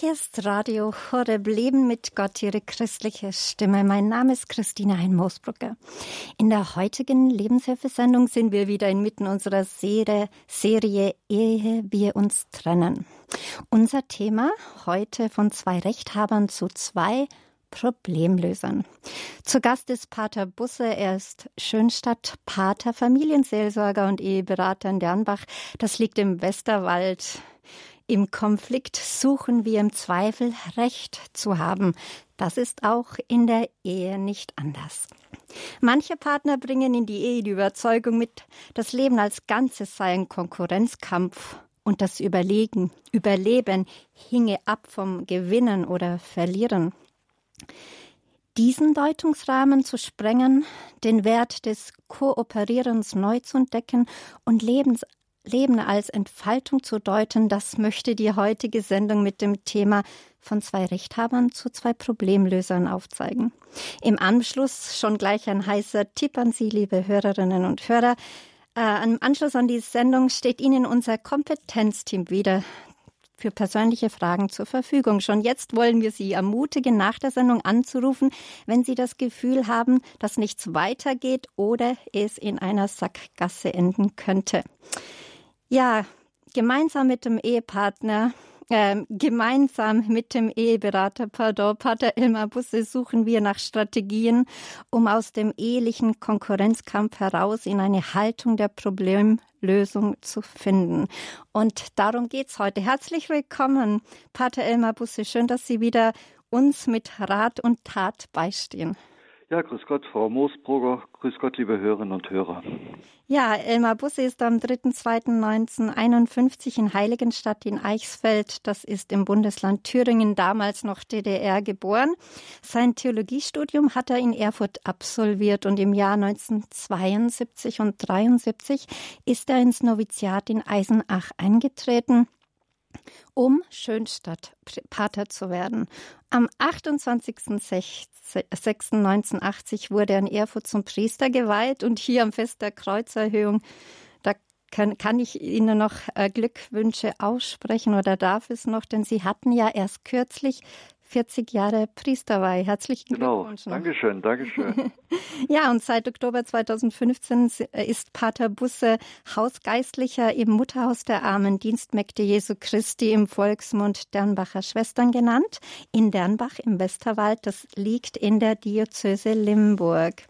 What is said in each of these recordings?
Hier ist Radio Horeb Leben mit Gott, Ihre christliche Stimme. Mein Name ist Christina Hein-Moosbrugger. In der heutigen Lebenshilfesendung sind wir wieder inmitten unserer Serie, Serie Ehe wir uns trennen. Unser Thema heute von zwei Rechthabern zu zwei Problemlösern. Zu Gast ist Pater Busse. Er ist Schönstadt-Pater, Familienseelsorger und Eheberater in Dernbach. Das liegt im Westerwald im Konflikt suchen wir im Zweifel Recht zu haben. Das ist auch in der Ehe nicht anders. Manche Partner bringen in die Ehe die Überzeugung mit, das Leben als Ganzes sei ein Konkurrenzkampf und das Überlegen, Überleben hinge ab vom Gewinnen oder Verlieren. Diesen Deutungsrahmen zu sprengen, den Wert des Kooperierens neu zu entdecken und Lebens Leben als Entfaltung zu deuten, das möchte die heutige Sendung mit dem Thema von zwei Rechthabern zu zwei Problemlösern aufzeigen. Im Anschluss schon gleich ein heißer Tipp an Sie, liebe Hörerinnen und Hörer. Äh, Im Anschluss an die Sendung steht Ihnen unser Kompetenzteam wieder für persönliche Fragen zur Verfügung. Schon jetzt wollen wir Sie ermutigen, nach der Sendung anzurufen, wenn Sie das Gefühl haben, dass nichts weitergeht oder es in einer Sackgasse enden könnte. Ja, gemeinsam mit dem Ehepartner, äh, gemeinsam mit dem Eheberater, pardon, Pater Elmar Busse, suchen wir nach Strategien, um aus dem ehelichen Konkurrenzkampf heraus in eine Haltung der Problemlösung zu finden. Und darum geht's heute. Herzlich willkommen, Pater Elmar Busse. Schön, dass Sie wieder uns mit Rat und Tat beistehen. Ja, grüß Gott, Frau Moosbrugger. Grüß Gott, liebe Hörerinnen und Hörer. Ja, Elmar Busse ist am 3.2.1951 in Heiligenstadt in Eichsfeld, das ist im Bundesland Thüringen, damals noch DDR, geboren. Sein Theologiestudium hat er in Erfurt absolviert und im Jahr 1972 und 73 ist er ins Noviziat in Eisenach eingetreten um Schönstadt-Pater zu werden. Am 28.06.1980 wurde er in Erfurt zum Priester geweiht und hier am Fest der Kreuzerhöhung, da kann, kann ich Ihnen noch äh, Glückwünsche aussprechen oder darf es noch, denn Sie hatten ja erst kürzlich 40 Jahre Priesterweihe. Herzlichen genau. Glückwunsch. Genau, Dankeschön, Dankeschön. ja, und seit Oktober 2015 ist Pater Busse Hausgeistlicher im Mutterhaus der Armen Dienstmägde Jesu Christi im Volksmund Dernbacher Schwestern genannt, in Dernbach im Westerwald. Das liegt in der Diözese Limburg.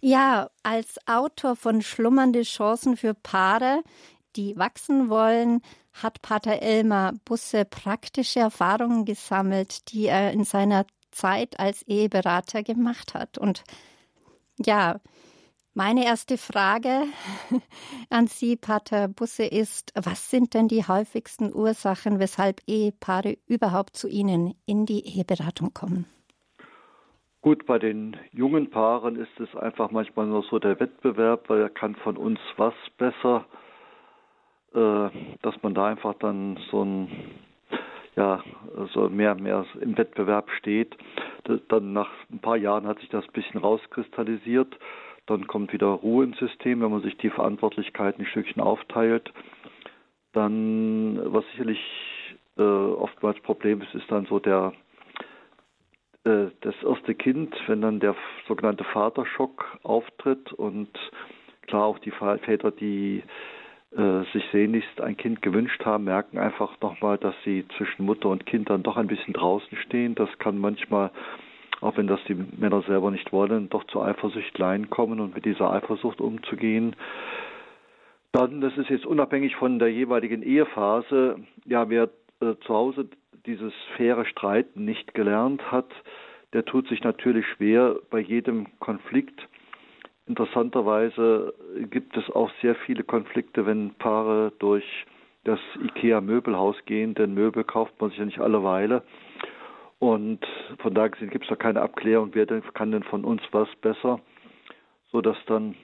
Ja, als Autor von Schlummernde Chancen für Paare, die wachsen wollen, hat Pater Elmar Busse praktische Erfahrungen gesammelt, die er in seiner Zeit als Eheberater gemacht hat. Und ja, meine erste Frage an Sie, Pater Busse, ist, was sind denn die häufigsten Ursachen, weshalb Ehepaare überhaupt zu Ihnen in die Eheberatung kommen? Gut, bei den jungen Paaren ist es einfach manchmal nur so der Wettbewerb, weil er kann von uns was besser äh, dass man da einfach dann so ein ja, so mehr, mehr im Wettbewerb steht. Dann nach ein paar Jahren hat sich das ein bisschen rauskristallisiert. Dann kommt wieder Ruhe ins System, wenn man sich die Verantwortlichkeiten ein Stückchen aufteilt. Dann, was sicherlich äh, oftmals Problem ist, ist dann so der äh, das erste Kind, wenn dann der sogenannte Vaterschock auftritt und klar auch die Väter, die äh, sich sehnlichst ein Kind gewünscht haben, merken einfach nochmal, dass sie zwischen Mutter und Kind dann doch ein bisschen draußen stehen. Das kann manchmal, auch wenn das die Männer selber nicht wollen, doch zu Eifersüchtleien kommen und mit dieser Eifersucht umzugehen. Dann, das ist jetzt unabhängig von der jeweiligen Ehephase, ja, wer äh, zu Hause dieses faire Streiten nicht gelernt hat, der tut sich natürlich schwer bei jedem Konflikt Interessanterweise gibt es auch sehr viele Konflikte, wenn Paare durch das IKEA-Möbelhaus gehen, denn Möbel kauft man sich ja nicht alle Weile. Und von daher gesehen gibt es da keine Abklärung, wer denn, kann denn von uns was besser, sodass dann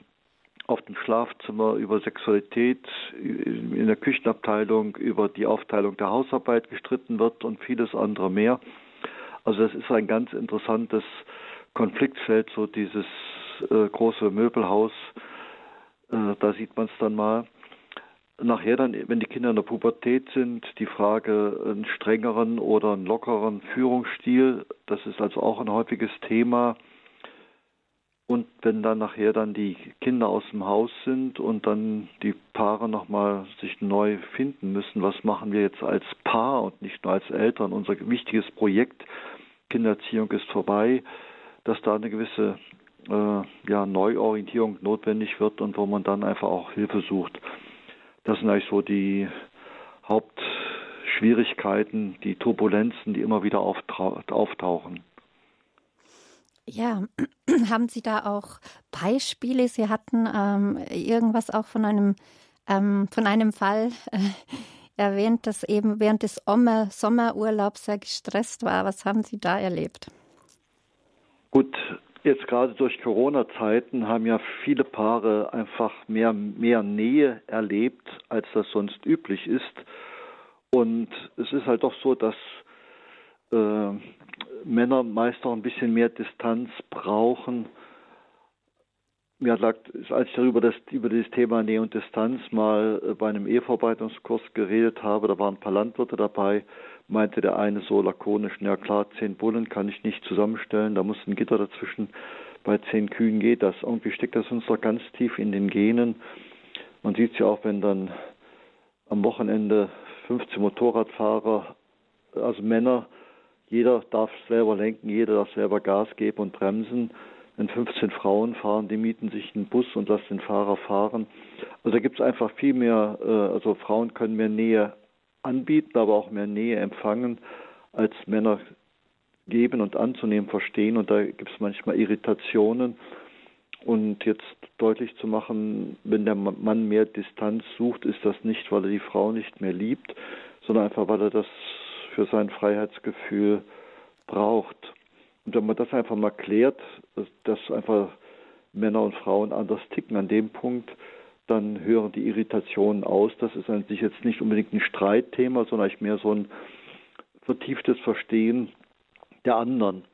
auf dem Schlafzimmer über Sexualität, in der Küchenabteilung über die Aufteilung der Hausarbeit gestritten wird und vieles andere mehr. Also das ist ein ganz interessantes Konfliktfeld, so dieses äh, große Möbelhaus. Äh, da sieht man es dann mal. nachher dann, wenn die Kinder in der Pubertät sind, die Frage einen strengeren oder einen lockeren Führungsstil, das ist also auch ein häufiges Thema. Und wenn dann nachher dann die Kinder aus dem Haus sind und dann die Paare nochmal sich neu finden müssen, was machen wir jetzt als Paar und nicht nur als Eltern? Unser wichtiges Projekt Kindererziehung ist vorbei, dass da eine gewisse äh, ja, Neuorientierung notwendig wird und wo man dann einfach auch Hilfe sucht. Das sind eigentlich so die Hauptschwierigkeiten, die Turbulenzen, die immer wieder auftauchen. Ja, haben Sie da auch Beispiele? Sie hatten ähm, irgendwas auch von einem, ähm, von einem Fall äh, erwähnt, dass eben während des Sommer Sommerurlaubs sehr gestresst war. Was haben Sie da erlebt? Gut, jetzt gerade durch Corona-Zeiten haben ja viele Paare einfach mehr, mehr Nähe erlebt, als das sonst üblich ist. Und es ist halt doch so, dass äh, Männer meist auch ein bisschen mehr Distanz brauchen. Mir hat, als ich darüber das, über das Thema Nähe und Distanz mal äh, bei einem Eheverarbeitungskurs geredet habe, da waren ein paar Landwirte dabei, meinte der eine so lakonisch, ja klar, zehn Bullen kann ich nicht zusammenstellen, da muss ein Gitter dazwischen, bei zehn Kühen geht das. Irgendwie steckt das uns doch ganz tief in den Genen. Man sieht es ja auch, wenn dann am Wochenende 15 Motorradfahrer, also Männer, jeder darf selber lenken, jeder darf selber Gas geben und bremsen. Wenn 15 Frauen fahren, die mieten sich einen Bus und lassen den Fahrer fahren. Also da gibt es einfach viel mehr, äh, also Frauen können mehr Nähe anbieten, aber auch mehr Nähe empfangen, als Männer geben und anzunehmen verstehen. Und da gibt es manchmal Irritationen. Und jetzt deutlich zu machen, wenn der Mann mehr Distanz sucht, ist das nicht, weil er die Frau nicht mehr liebt, sondern einfach, weil er das für sein Freiheitsgefühl braucht. Und wenn man das einfach mal klärt, dass einfach Männer und Frauen anders ticken an dem Punkt, dann hören die Irritationen aus. Das ist an sich jetzt nicht unbedingt ein Streitthema, sondern eigentlich mehr so ein vertieftes Verstehen der anderen.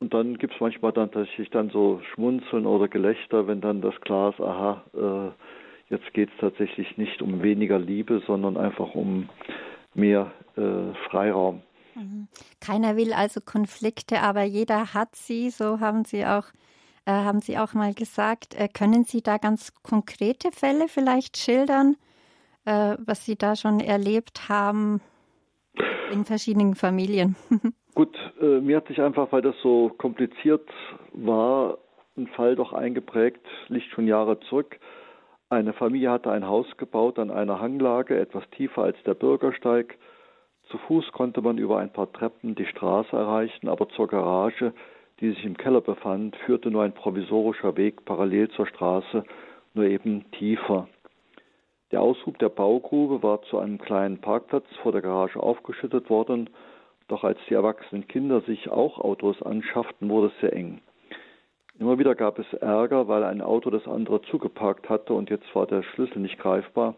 Und dann gibt es manchmal dann tatsächlich dann so Schmunzeln oder Gelächter, wenn dann das klar ist, aha, äh, jetzt geht es tatsächlich nicht um weniger Liebe, sondern einfach um mehr äh, Freiraum. Mhm. Keiner will also Konflikte, aber jeder hat sie, so haben Sie auch, äh, haben Sie auch mal gesagt. Äh, können Sie da ganz konkrete Fälle vielleicht schildern, äh, was Sie da schon erlebt haben in verschiedenen Familien? Gut, äh, mir hat sich einfach, weil das so kompliziert war, ein Fall doch eingeprägt, liegt schon Jahre zurück. Eine Familie hatte ein Haus gebaut an einer Hanglage, etwas tiefer als der Bürgersteig. Zu Fuß konnte man über ein paar Treppen die Straße erreichen, aber zur Garage, die sich im Keller befand, führte nur ein provisorischer Weg parallel zur Straße, nur eben tiefer. Der Aushub der Baugrube war zu einem kleinen Parkplatz vor der Garage aufgeschüttet worden, doch als die erwachsenen Kinder sich auch Autos anschafften, wurde es sehr eng. Immer wieder gab es Ärger, weil ein Auto das andere zugeparkt hatte und jetzt war der Schlüssel nicht greifbar.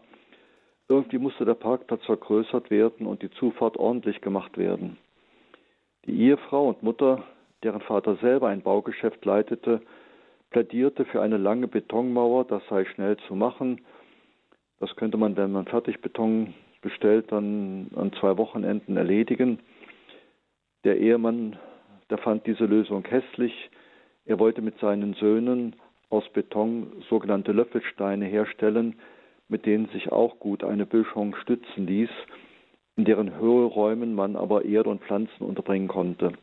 Irgendwie musste der Parkplatz vergrößert werden und die Zufahrt ordentlich gemacht werden. Die Ehefrau und Mutter, deren Vater selber ein Baugeschäft leitete, plädierte für eine lange Betonmauer, das sei schnell zu machen. Das könnte man, wenn man Fertigbeton bestellt, dann an zwei Wochenenden erledigen. Der Ehemann, der fand diese Lösung hässlich. Er wollte mit seinen Söhnen aus Beton sogenannte Löffelsteine herstellen, mit denen sich auch gut eine Böschung stützen ließ, in deren Höheräumen man aber Erde und Pflanzen unterbringen konnte.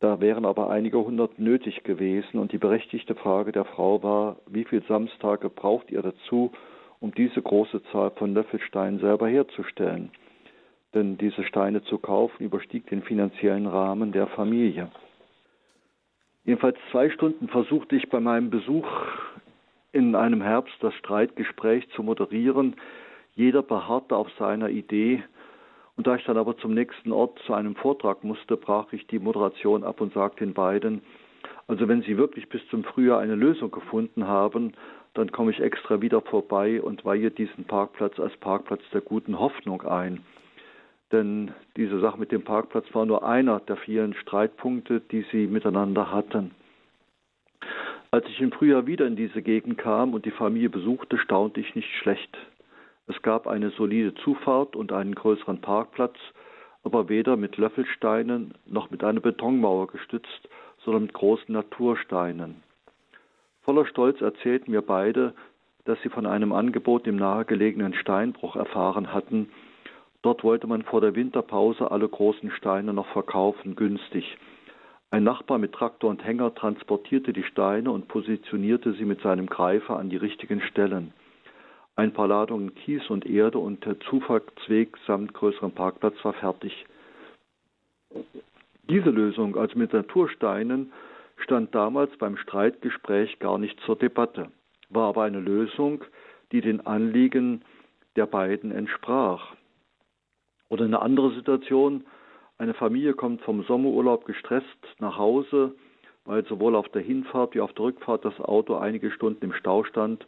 Da wären aber einige hundert nötig gewesen und die berechtigte Frage der Frau war, wie viele Samstage braucht ihr dazu, um diese große Zahl von Löffelsteinen selber herzustellen? Denn diese Steine zu kaufen überstieg den finanziellen Rahmen der Familie. Jedenfalls zwei Stunden versuchte ich bei meinem Besuch in einem Herbst das Streitgespräch zu moderieren. Jeder beharrte auf seiner Idee. Und da ich dann aber zum nächsten Ort zu einem Vortrag musste, brach ich die Moderation ab und sagte den beiden, also wenn Sie wirklich bis zum Frühjahr eine Lösung gefunden haben, dann komme ich extra wieder vorbei und weihe diesen Parkplatz als Parkplatz der guten Hoffnung ein. Denn diese Sache mit dem Parkplatz war nur einer der vielen Streitpunkte, die sie miteinander hatten. Als ich im Frühjahr wieder in diese Gegend kam und die Familie besuchte, staunte ich nicht schlecht. Es gab eine solide Zufahrt und einen größeren Parkplatz, aber weder mit Löffelsteinen noch mit einer Betonmauer gestützt, sondern mit großen Natursteinen. Voller Stolz erzählten mir beide, dass sie von einem Angebot im nahegelegenen Steinbruch erfahren hatten. Dort wollte man vor der Winterpause alle großen Steine noch verkaufen, günstig. Ein Nachbar mit Traktor und Hänger transportierte die Steine und positionierte sie mit seinem Greifer an die richtigen Stellen. Ein paar Ladungen Kies und Erde und der Zufahrtsweg samt größerem Parkplatz war fertig. Diese Lösung, also mit Natursteinen, stand damals beim Streitgespräch gar nicht zur Debatte, war aber eine Lösung, die den Anliegen der beiden entsprach. Oder eine andere Situation, eine Familie kommt vom Sommerurlaub gestresst nach Hause, weil sowohl auf der Hinfahrt wie auf der Rückfahrt das Auto einige Stunden im Stau stand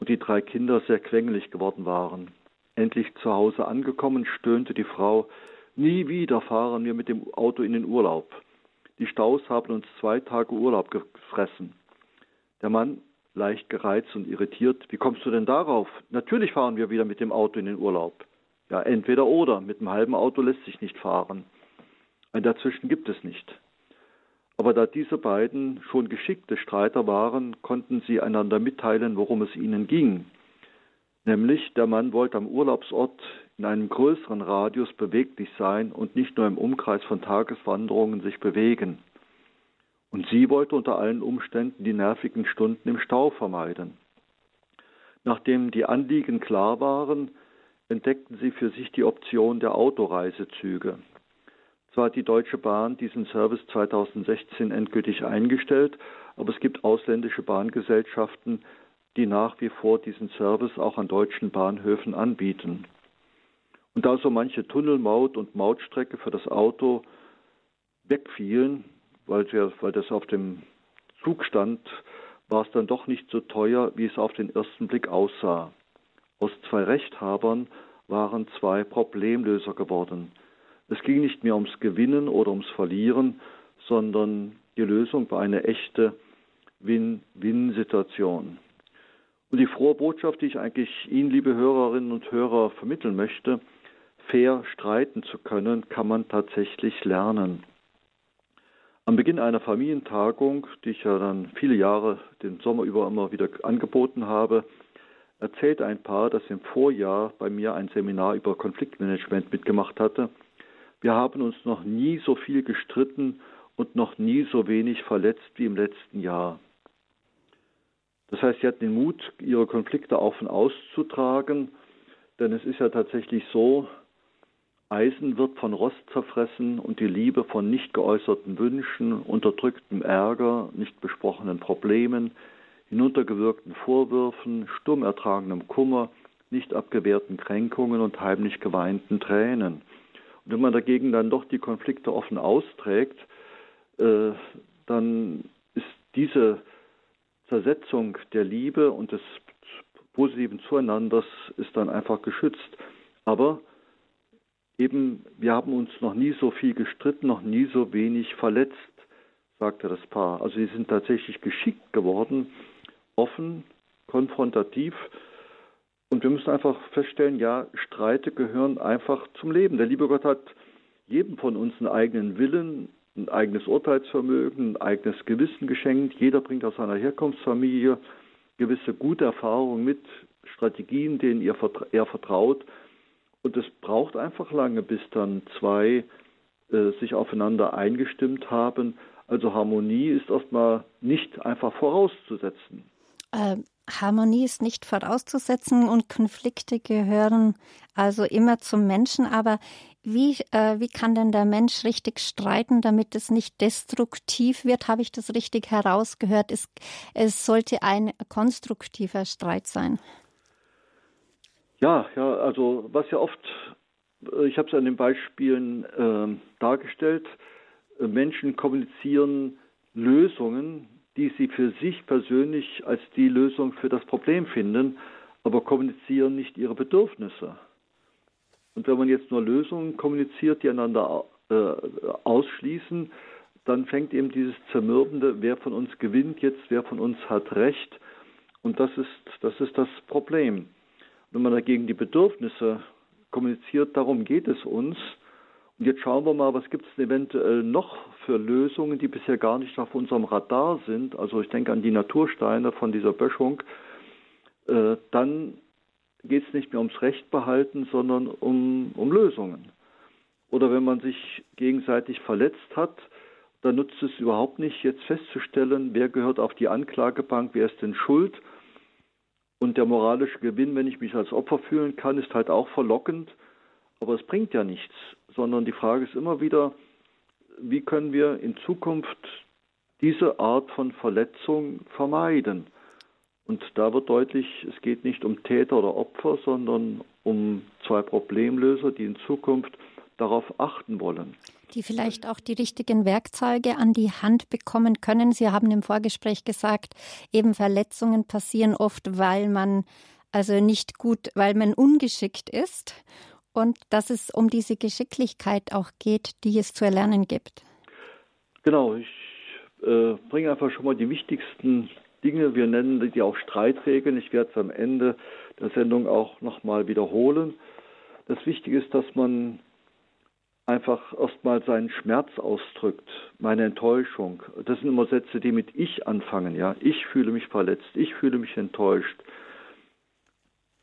und die drei Kinder sehr quengelig geworden waren. Endlich zu Hause angekommen, stöhnte die Frau, nie wieder fahren wir mit dem Auto in den Urlaub. Die Staus haben uns zwei Tage Urlaub gefressen. Der Mann, leicht gereizt und irritiert, wie kommst du denn darauf? Natürlich fahren wir wieder mit dem Auto in den Urlaub. Ja, entweder oder, mit einem halben Auto lässt sich nicht fahren. Ein Dazwischen gibt es nicht. Aber da diese beiden schon geschickte Streiter waren, konnten sie einander mitteilen, worum es ihnen ging. Nämlich, der Mann wollte am Urlaubsort in einem größeren Radius beweglich sein und nicht nur im Umkreis von Tageswanderungen sich bewegen. Und sie wollte unter allen Umständen die nervigen Stunden im Stau vermeiden. Nachdem die Anliegen klar waren, entdeckten sie für sich die Option der Autoreisezüge. Zwar hat die Deutsche Bahn diesen Service 2016 endgültig eingestellt, aber es gibt ausländische Bahngesellschaften, die nach wie vor diesen Service auch an deutschen Bahnhöfen anbieten. Und da so manche Tunnelmaut und Mautstrecke für das Auto wegfielen, weil, weil das auf dem Zug stand, war es dann doch nicht so teuer, wie es auf den ersten Blick aussah. Aus zwei Rechthabern waren zwei Problemlöser geworden. Es ging nicht mehr ums Gewinnen oder ums Verlieren, sondern die Lösung war eine echte Win-Win-Situation. Und die frohe Botschaft, die ich eigentlich Ihnen, liebe Hörerinnen und Hörer, vermitteln möchte, fair streiten zu können, kann man tatsächlich lernen. Am Beginn einer Familientagung, die ich ja dann viele Jahre den Sommer über immer wieder angeboten habe, erzählte ein Paar, das im Vorjahr bei mir ein Seminar über Konfliktmanagement mitgemacht hatte, wir haben uns noch nie so viel gestritten und noch nie so wenig verletzt wie im letzten Jahr. Das heißt, sie hatten den Mut, ihre Konflikte und auszutragen, denn es ist ja tatsächlich so, Eisen wird von Rost zerfressen und die Liebe von nicht geäußerten Wünschen, unterdrücktem Ärger, nicht besprochenen Problemen, hinuntergewirkten Vorwürfen, stumm ertragenem Kummer, nicht abgewehrten Kränkungen und heimlich geweinten Tränen. Und wenn man dagegen dann doch die Konflikte offen austrägt, äh, dann ist diese Zersetzung der Liebe und des positiven Zueinanders ist dann einfach geschützt. Aber eben, wir haben uns noch nie so viel gestritten, noch nie so wenig verletzt, sagte das Paar. Also sie sind tatsächlich geschickt geworden, offen, konfrontativ und wir müssen einfach feststellen, ja, Streite gehören einfach zum Leben. Der liebe Gott hat jedem von uns einen eigenen Willen, ein eigenes Urteilsvermögen, ein eigenes Gewissen geschenkt. Jeder bringt aus seiner Herkunftsfamilie gewisse gute Erfahrungen mit, Strategien, denen er vertraut. Und es braucht einfach lange, bis dann zwei äh, sich aufeinander eingestimmt haben. Also Harmonie ist erstmal nicht einfach vorauszusetzen. Ähm, Harmonie ist nicht vorauszusetzen und Konflikte gehören also immer zum Menschen. Aber wie, äh, wie kann denn der Mensch richtig streiten, damit es nicht destruktiv wird? Habe ich das richtig herausgehört? Es, es sollte ein konstruktiver Streit sein. Ja, ja, also was ja oft, äh, ich habe es an den Beispielen äh, dargestellt, äh, Menschen kommunizieren Lösungen, die sie für sich persönlich als die Lösung für das Problem finden, aber kommunizieren nicht ihre Bedürfnisse. Und wenn man jetzt nur Lösungen kommuniziert, die einander äh, ausschließen, dann fängt eben dieses Zermürbende, wer von uns gewinnt jetzt, wer von uns hat Recht. Und das ist das, ist das Problem. Wenn man dagegen die Bedürfnisse kommuniziert, darum geht es uns. Und jetzt schauen wir mal, was gibt es eventuell noch für Lösungen, die bisher gar nicht auf unserem Radar sind. Also ich denke an die Natursteine von dieser Böschung. Äh, dann geht es nicht mehr ums Recht behalten, sondern um, um Lösungen. Oder wenn man sich gegenseitig verletzt hat, dann nutzt es überhaupt nicht, jetzt festzustellen, wer gehört auf die Anklagebank, wer ist denn schuld. Und der moralische Gewinn, wenn ich mich als Opfer fühlen kann, ist halt auch verlockend, aber es bringt ja nichts, sondern die Frage ist immer wieder, wie können wir in Zukunft diese Art von Verletzung vermeiden? Und da wird deutlich, es geht nicht um Täter oder Opfer, sondern um zwei Problemlöser, die in Zukunft darauf achten wollen. Die vielleicht auch die richtigen Werkzeuge an die Hand bekommen können. Sie haben im Vorgespräch gesagt, eben Verletzungen passieren oft, weil man also nicht gut, weil man ungeschickt ist und dass es um diese Geschicklichkeit auch geht, die es zu erlernen gibt. Genau, ich äh, bringe einfach schon mal die wichtigsten Dinge, wir nennen die auch Streitregeln. Ich werde es am Ende der Sendung auch nochmal wiederholen. Das Wichtige ist, dass man einfach erstmal seinen Schmerz ausdrückt, meine Enttäuschung. Das sind immer Sätze, die mit ich anfangen, ja. Ich fühle mich verletzt, ich fühle mich enttäuscht.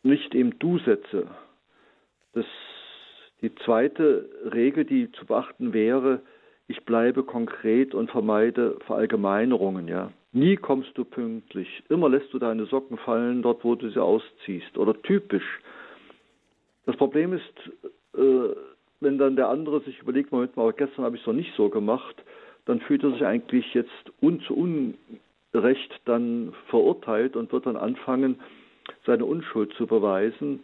Nicht eben Du-Sätze. Das, die zweite Regel, die zu beachten wäre, ich bleibe konkret und vermeide Verallgemeinerungen, ja. Nie kommst du pünktlich. Immer lässt du deine Socken fallen dort, wo du sie ausziehst. Oder typisch. Das Problem ist, äh, wenn dann der andere sich überlegt, Moment mal, gestern habe ich es noch nicht so gemacht, dann fühlt er sich eigentlich jetzt un zu Unrecht dann verurteilt und wird dann anfangen, seine Unschuld zu beweisen.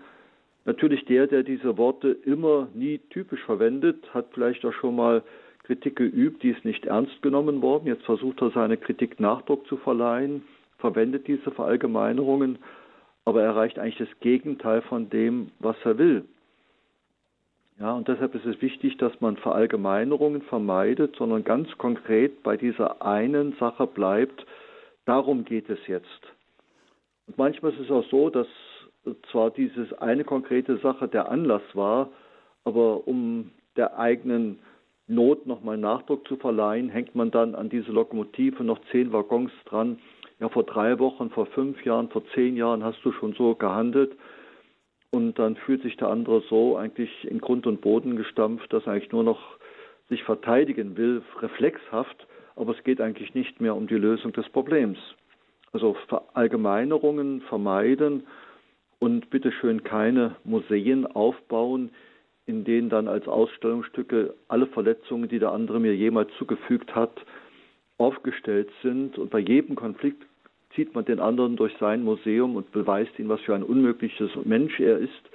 Natürlich der, der diese Worte immer nie typisch verwendet, hat vielleicht auch schon mal Kritik geübt, die ist nicht ernst genommen worden. Jetzt versucht er seine Kritik Nachdruck zu verleihen, verwendet diese Verallgemeinerungen, aber er erreicht eigentlich das Gegenteil von dem, was er will. Ja, und deshalb ist es wichtig, dass man Verallgemeinerungen vermeidet, sondern ganz konkret bei dieser einen Sache bleibt. Darum geht es jetzt. Und manchmal ist es auch so, dass zwar dieses eine konkrete Sache der Anlass war, aber um der eigenen Not nochmal Nachdruck zu verleihen, hängt man dann an diese Lokomotive noch zehn Waggons dran. Ja, vor drei Wochen, vor fünf Jahren, vor zehn Jahren hast du schon so gehandelt. Und dann fühlt sich der andere so eigentlich in Grund und Boden gestampft, dass er eigentlich nur noch sich verteidigen will, reflexhaft, aber es geht eigentlich nicht mehr um die Lösung des Problems. Also Verallgemeinerungen vermeiden und bitteschön keine Museen aufbauen, in denen dann als Ausstellungsstücke alle Verletzungen, die der andere mir jemals zugefügt hat, aufgestellt sind. Und bei jedem Konflikt zieht man den anderen durch sein Museum und beweist ihm, was für ein unmögliches Mensch er ist.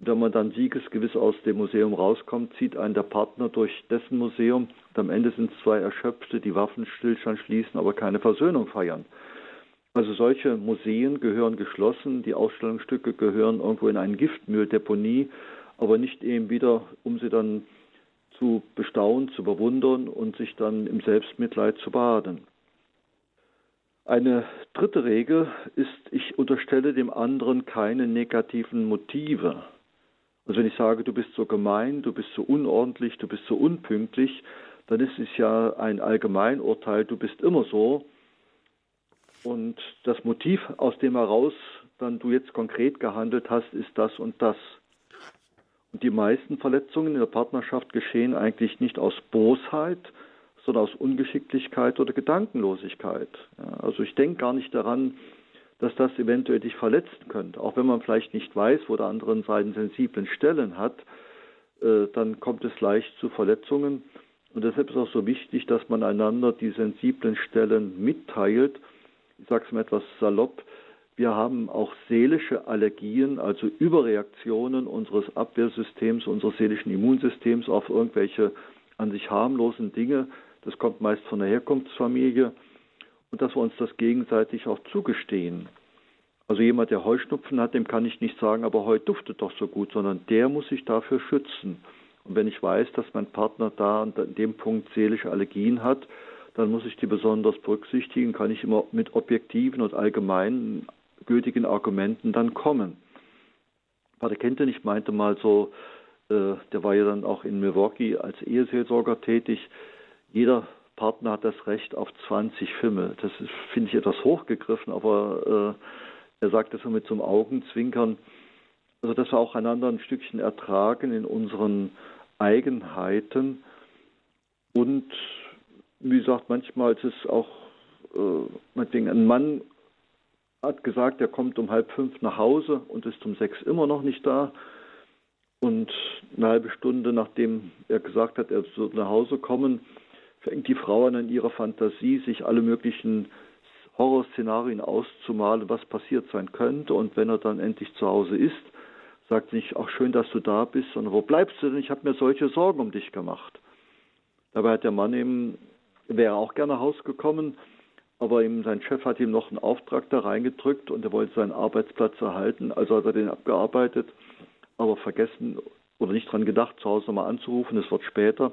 Und wenn man dann siegesgewiss aus dem Museum rauskommt, zieht einen der Partner durch dessen Museum und am Ende sind es zwei Erschöpfte, die Waffenstillstand schließen, aber keine Versöhnung feiern. Also solche Museen gehören geschlossen, die Ausstellungsstücke gehören irgendwo in eine Giftmülldeponie, aber nicht eben wieder, um sie dann zu bestaunen, zu bewundern und sich dann im Selbstmitleid zu baden. Eine dritte Regel ist, ich unterstelle dem anderen keine negativen Motive. Also wenn ich sage, du bist so gemein, du bist so unordentlich, du bist so unpünktlich, dann ist es ja ein Allgemeinurteil, du bist immer so. Und das Motiv, aus dem heraus dann du jetzt konkret gehandelt hast, ist das und das. Und die meisten Verletzungen in der Partnerschaft geschehen eigentlich nicht aus Bosheit, sondern aus Ungeschicklichkeit oder Gedankenlosigkeit. Ja, also ich denke gar nicht daran, dass das eventuell dich verletzen könnte. Auch wenn man vielleicht nicht weiß, wo der anderen Seite sensiblen Stellen hat, äh, dann kommt es leicht zu Verletzungen. Und deshalb ist es auch so wichtig, dass man einander die sensiblen Stellen mitteilt. Ich sage es mal etwas salopp. Wir haben auch seelische Allergien, also Überreaktionen unseres Abwehrsystems, unseres seelischen Immunsystems auf irgendwelche an sich harmlosen Dinge, das kommt meist von der Herkunftsfamilie. Und dass wir uns das gegenseitig auch zugestehen. Also jemand, der Heuschnupfen hat, dem kann ich nicht sagen, aber heute duftet doch so gut, sondern der muss sich dafür schützen. Und wenn ich weiß, dass mein Partner da an dem Punkt seelische Allergien hat, dann muss ich die besonders berücksichtigen, kann ich immer mit objektiven und allgemeinen gültigen Argumenten dann kommen. Pater Kentenich meinte mal so, äh, der war ja dann auch in Milwaukee als Eheseelsorger tätig, jeder Partner hat das Recht auf 20 Fimmel. Das finde ich etwas hochgegriffen, aber äh, er sagt das so mit so einem Augenzwinkern, also dass wir auch einander ein Stückchen ertragen in unseren Eigenheiten und wie gesagt, manchmal ist es auch, äh, ein Mann hat gesagt, er kommt um halb fünf nach Hause und ist um sechs immer noch nicht da. Und eine halbe Stunde nachdem er gesagt hat, er soll nach Hause kommen, fängt die Frau an, in ihrer Fantasie sich alle möglichen Horrorszenarien auszumalen, was passiert sein könnte. Und wenn er dann endlich zu Hause ist, sagt sie nicht, auch schön, dass du da bist, sondern wo bleibst du denn? Ich habe mir solche Sorgen um dich gemacht. Dabei hat der Mann eben, wäre auch gerne nach Hause gekommen, aber ihm, sein Chef hat ihm noch einen Auftrag da reingedrückt und er wollte seinen Arbeitsplatz erhalten, also hat er den abgearbeitet, aber vergessen oder nicht dran gedacht, zu Hause nochmal anzurufen, es wird später.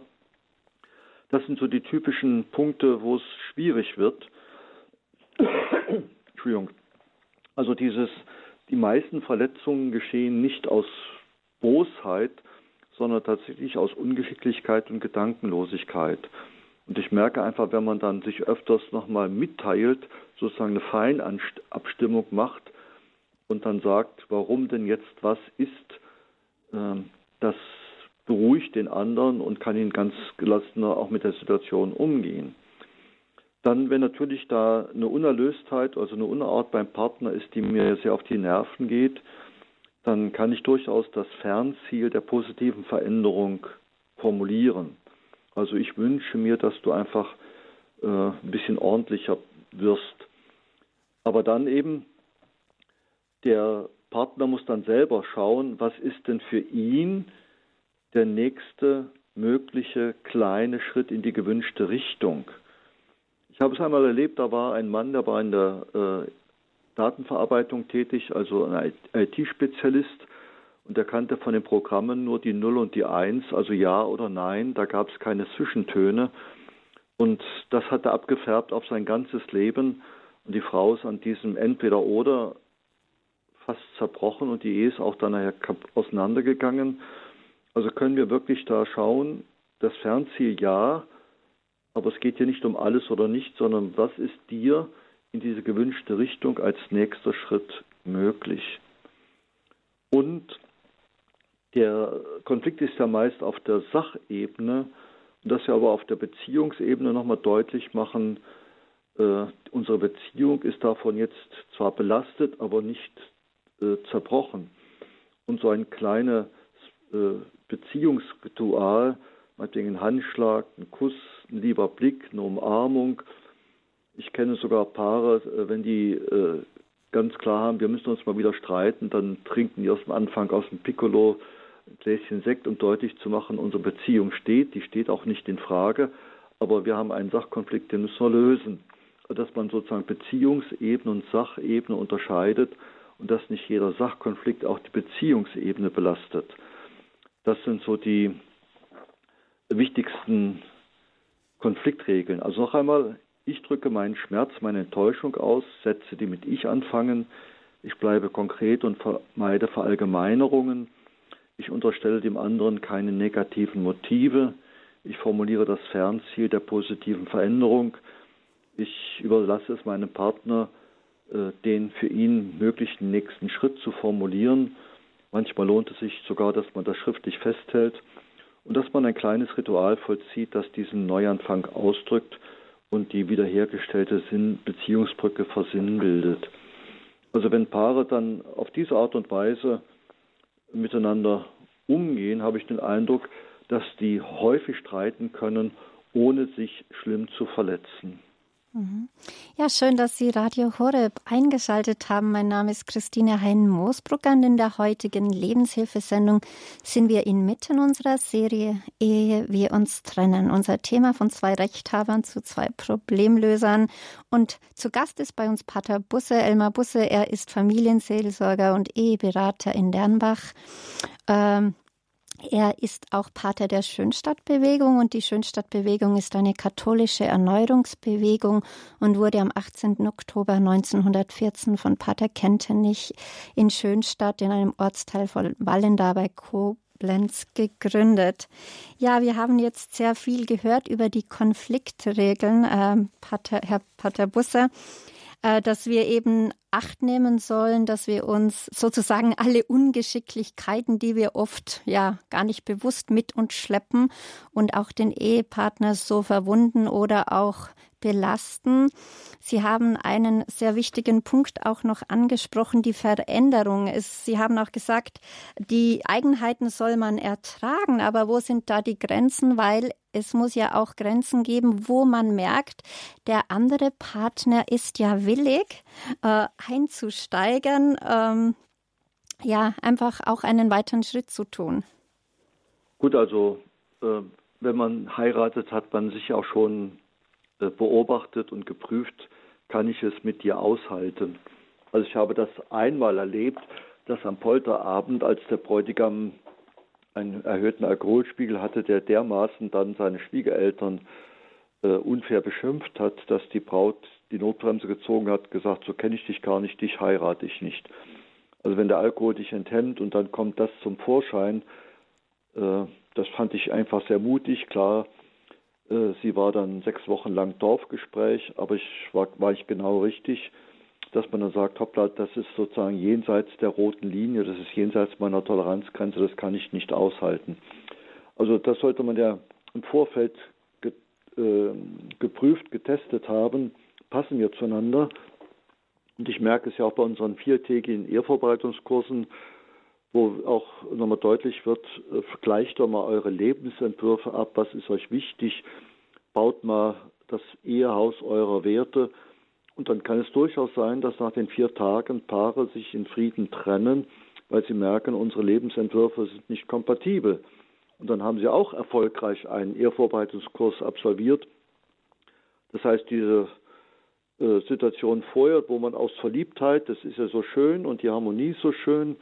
Das sind so die typischen Punkte, wo es schwierig wird. Entschuldigung. Also dieses, die meisten Verletzungen geschehen nicht aus Bosheit, sondern tatsächlich aus Ungeschicklichkeit und Gedankenlosigkeit. Und ich merke einfach, wenn man dann sich öfters nochmal mitteilt, sozusagen eine Feinabstimmung macht und dann sagt, warum denn jetzt was ist, ähm, das beruhigt den anderen und kann ihn ganz gelassener auch mit der Situation umgehen. Dann, wenn natürlich da eine Unerlöstheit, also eine Unart beim Partner ist, die mir sehr auf die Nerven geht, dann kann ich durchaus das Fernziel der positiven Veränderung formulieren. Also ich wünsche mir, dass du einfach äh, ein bisschen ordentlicher wirst. Aber dann eben, der Partner muss dann selber schauen, was ist denn für ihn der nächste mögliche kleine Schritt in die gewünschte Richtung. Ich habe es einmal erlebt, da war ein Mann, der war in der äh, Datenverarbeitung tätig, also ein IT-Spezialist und er kannte von den Programmen nur die 0 und die 1, also Ja oder Nein. Da gab es keine Zwischentöne. Und das hat er abgefärbt auf sein ganzes Leben. Und die Frau ist an diesem Entweder-Oder fast zerbrochen und die Ehe ist auch dann nachher auseinandergegangen. Also können wir wirklich da schauen, das Fernziel ja, aber es geht hier nicht um alles oder nicht, sondern was ist dir in diese gewünschte Richtung als nächster Schritt möglich? Und der Konflikt ist ja meist auf der Sachebene und dass wir aber auf der Beziehungsebene nochmal deutlich machen, äh, unsere Beziehung ist davon jetzt zwar belastet, aber nicht äh, zerbrochen. Und so ein kleines äh, Beziehungsritual, meinetwegen ein Handschlag, ein Kuss, ein lieber Blick, eine Umarmung. Ich kenne sogar Paare, äh, wenn die äh, ganz klar haben, wir müssen uns mal wieder streiten, dann trinken die aus dem Anfang aus dem Piccolo Gläschen Sekt, um deutlich zu machen, unsere Beziehung steht, die steht auch nicht in Frage, aber wir haben einen Sachkonflikt, den müssen wir lösen. Dass man sozusagen Beziehungsebene und Sachebene unterscheidet und dass nicht jeder Sachkonflikt auch die Beziehungsebene belastet. Das sind so die wichtigsten Konfliktregeln. Also noch einmal, ich drücke meinen Schmerz, meine Enttäuschung aus, Sätze, die mit ich anfangen. Ich bleibe konkret und vermeide Verallgemeinerungen. Ich unterstelle dem anderen keine negativen Motive. Ich formuliere das Fernziel der positiven Veränderung. Ich überlasse es meinem Partner, äh, den für ihn möglichen nächsten Schritt zu formulieren. Manchmal lohnt es sich sogar, dass man das schriftlich festhält und dass man ein kleines Ritual vollzieht, das diesen Neuanfang ausdrückt und die wiederhergestellte Sinn Beziehungsbrücke versinnbildet. Also wenn Paare dann auf diese Art und Weise miteinander umgehen, habe ich den Eindruck, dass die häufig streiten können, ohne sich schlimm zu verletzen. Mhm. Ja, schön, dass Sie Radio Horeb eingeschaltet haben. Mein Name ist Christine Hein-Moosbruck und in der heutigen Lebenshilfesendung sind wir inmitten unserer Serie Ehe wir uns trennen. Unser Thema von zwei Rechthabern zu zwei Problemlösern. Und zu Gast ist bei uns Pater Busse, Elmar Busse. Er ist Familienseelsorger und Eheberater in Dernbach. Ähm, Er ist auch Pater der Schönstadtbewegung und die Schönstadtbewegung ist eine katholische Erneuerungsbewegung und wurde am 18. Oktober 1914 von Pater Kentenich in Schönstadt in einem Ortsteil von Wallenda bei Koblenz gegründet. Ja, wir haben jetzt sehr viel gehört über die Konfliktregeln, äh, Pater, Herr Pater Busser. Äh, dass wir eben Acht nehmen sollen, dass wir uns sozusagen alle Ungeschicklichkeiten, die wir oft ja gar nicht bewusst mit uns schleppen und auch den Ehepartner so verwunden oder auch belasten. Sie haben einen sehr wichtigen Punkt auch noch angesprochen, die Veränderung. Sie haben auch gesagt, die Eigenheiten soll man ertragen, aber wo sind da die Grenzen? Weil es muss ja auch Grenzen geben, wo man merkt, der andere Partner ist ja willig, äh, einzusteigen, ähm, ja, einfach auch einen weiteren Schritt zu tun. Gut, also äh, wenn man heiratet, hat man sich auch schon beobachtet und geprüft, kann ich es mit dir aushalten. Also ich habe das einmal erlebt, dass am Polterabend, als der Bräutigam einen erhöhten Alkoholspiegel hatte, der dermaßen dann seine Schwiegereltern äh, unfair beschimpft hat, dass die Braut die Notbremse gezogen hat, gesagt, so kenne ich dich gar nicht, dich heirate ich nicht. Also wenn der Alkohol dich enthemmt und dann kommt das zum Vorschein, äh, das fand ich einfach sehr mutig. Klar, äh, sie war dann sechs Wochen lang Dorfgespräch, aber ich war, war ich genau richtig, dass man dann sagt, hoppla, das ist sozusagen jenseits der roten Linie, das ist jenseits meiner Toleranzgrenze, das kann ich nicht aushalten. Also das sollte man ja im Vorfeld ge, äh, geprüft, getestet haben, passen wir zueinander. Und ich merke es ja auch bei unseren viertägigen Ehevorbereitungskursen, wo auch nochmal deutlich wird, äh, vergleicht doch mal eure Lebensentwürfe ab, was ist euch wichtig, baut mal das Ehehaus eurer Werte. Und dann kann es durchaus sein, dass nach den vier Tagen Paare sich in Frieden trennen, weil sie merken, unsere Lebensentwürfe sind nicht kompatibel. Und dann haben sie auch erfolgreich einen Ehevorbereitungskurs absolviert. Das heißt, diese äh, Situation vorher, wo man aus Verliebtheit, das ist ja so schön und die Harmonie ist so schön,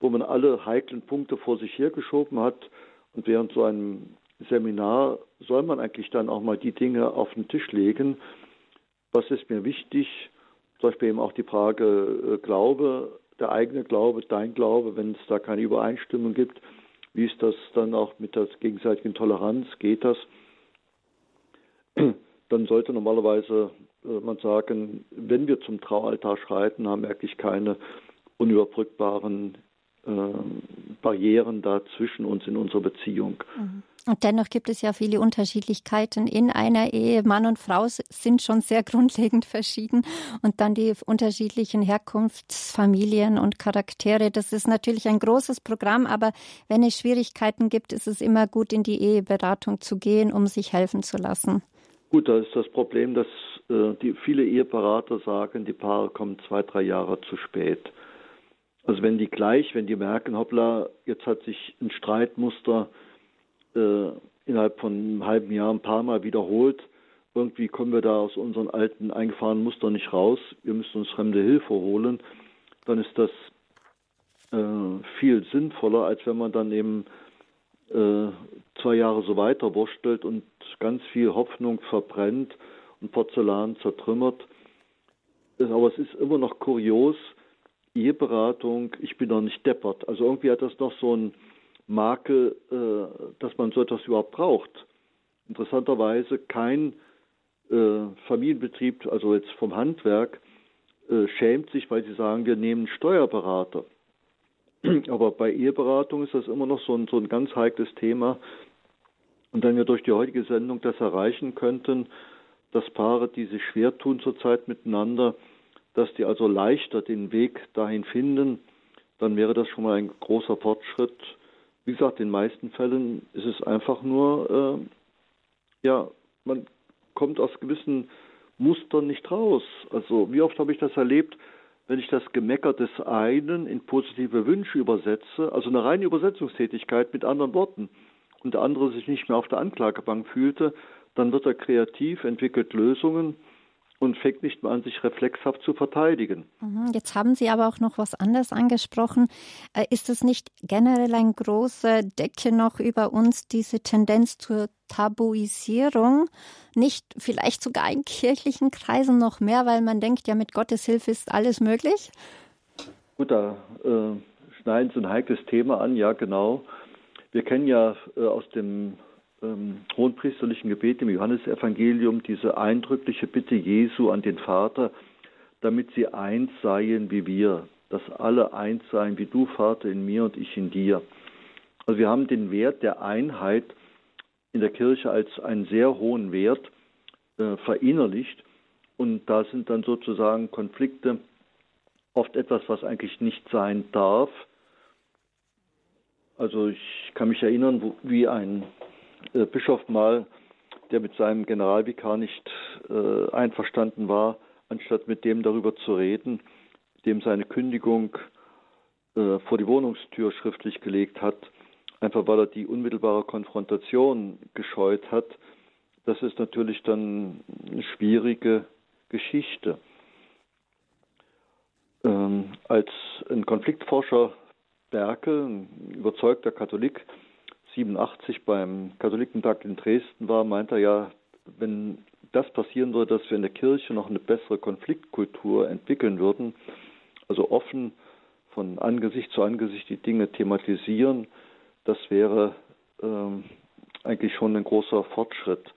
wo man alle heiklen Punkte vor sich hergeschoben hat. Und während so einem Seminar soll man eigentlich dann auch mal die Dinge auf den Tisch legen. Was ist mir wichtig? Zum Beispiel eben auch die Frage äh, Glaube, der eigene Glaube, dein Glaube, wenn es da keine Übereinstimmung gibt. Wie ist das dann auch mit der gegenseitigen Toleranz? Geht das? Dann sollte normalerweise äh, man sagen, wenn wir zum Traualtar schreiten, haben wir eigentlich keine unüberbrückbaren Barrieren da zwischen uns in unserer Beziehung. Mhm. Und dennoch gibt es ja viele Unterschiedlichkeiten in einer Ehe. Mann und Frau sind schon sehr grundlegend verschieden. Und dann die unterschiedlichen Herkunftsfamilien und Charaktere. Das ist natürlich ein großes Programm. Aber wenn es Schwierigkeiten gibt, ist es immer gut, in die Eheberatung zu gehen, um sich helfen zu lassen. Gut, da ist das Problem, dass äh, die viele Eheberater sagen, die Paare kommen zwei, drei Jahre zu spät. Also wenn die gleich, wenn die merken, hoppla, jetzt hat sich ein Streitmuster äh, innerhalb von einem halben Jahr ein paar Mal wiederholt, irgendwie kommen wir da aus unseren alten eingefahrenen Mustern nicht raus, wir müssen uns fremde Hilfe holen, dann ist das äh, viel sinnvoller, als wenn man dann eben äh, zwei Jahre so weiter wurstelt und ganz viel Hoffnung verbrennt und Porzellan zertrümmert. Aber es ist immer noch kurios, Eheberatung, ich bin noch nicht deppert. Also irgendwie hat das noch so ein Makel, äh, dass man so etwas überhaupt braucht. Interessanterweise kein äh, Familienbetrieb, also jetzt vom Handwerk, äh, schämt sich, weil sie sagen, wir nehmen Steuerberater. Aber bei Eheberatung ist das immer noch so ein, so ein ganz heikles Thema. Und wenn wir durch die heutige Sendung das erreichen könnten, dass Paare, die sich schwer tun zurzeit miteinander, dass die also leichter den Weg dahin finden, dann wäre das schon mal ein großer Fortschritt. Wie gesagt, in den meisten Fällen ist es einfach nur, äh, ja, man kommt aus gewissen Mustern nicht raus. Also wie oft habe ich das erlebt, wenn ich das Gemecker des einen in positive Wünsche übersetze, also eine reine Übersetzungstätigkeit mit anderen Worten, und der andere sich nicht mehr auf der Anklagebank fühlte, dann wird er kreativ, entwickelt Lösungen und fängt nicht mehr an, sich reflexhaft zu verteidigen. Mhm, jetzt haben Sie aber auch noch was anderes angesprochen. Äh, ist es nicht generell ein großer Decke noch über uns, diese Tendenz zur Tabuisierung? Nicht vielleicht sogar in kirchlichen Kreisen noch mehr, weil man denkt, ja, mit Gottes Hilfe ist alles möglich? Gut, da äh, schneiden Sie ein heikles Thema an, ja, genau. Wir kennen ja äh, aus dem ähm, hohenpriesterlichen Gebet im Johannesevangelium diese eindrückliche Bitte Jesu an den Vater, damit sie eins seien wie wir, dass alle eins seien wie du, Vater, in mir und ich in dir. Also wir haben den Wert der Einheit in der Kirche als einen sehr hohen Wert äh, verinnerlicht und da sind dann sozusagen Konflikte oft etwas, was eigentlich nicht sein darf. Also ich kann mich erinnern, wie ein äh, Bischof mal, der mit seinem Generalvikar nicht äh, einverstanden war, anstatt mit dem darüber zu reden, dem seine Kündigung äh, vor die Wohnungstür schriftlich gelegt hat, einfach weil er die unmittelbare Konfrontation gescheut hat. Das ist natürlich dann eine schwierige Geschichte. Ähm, als ein Konfliktforscher Berke, ein überzeugter Katholik, 87 beim Katholikentag in Dresden war, meinte er ja, wenn das passieren würde, dass wir in der Kirche noch eine bessere Konfliktkultur entwickeln würden, also offen von Angesicht zu Angesicht die Dinge thematisieren, das wäre ähm, eigentlich schon ein großer Fortschritt.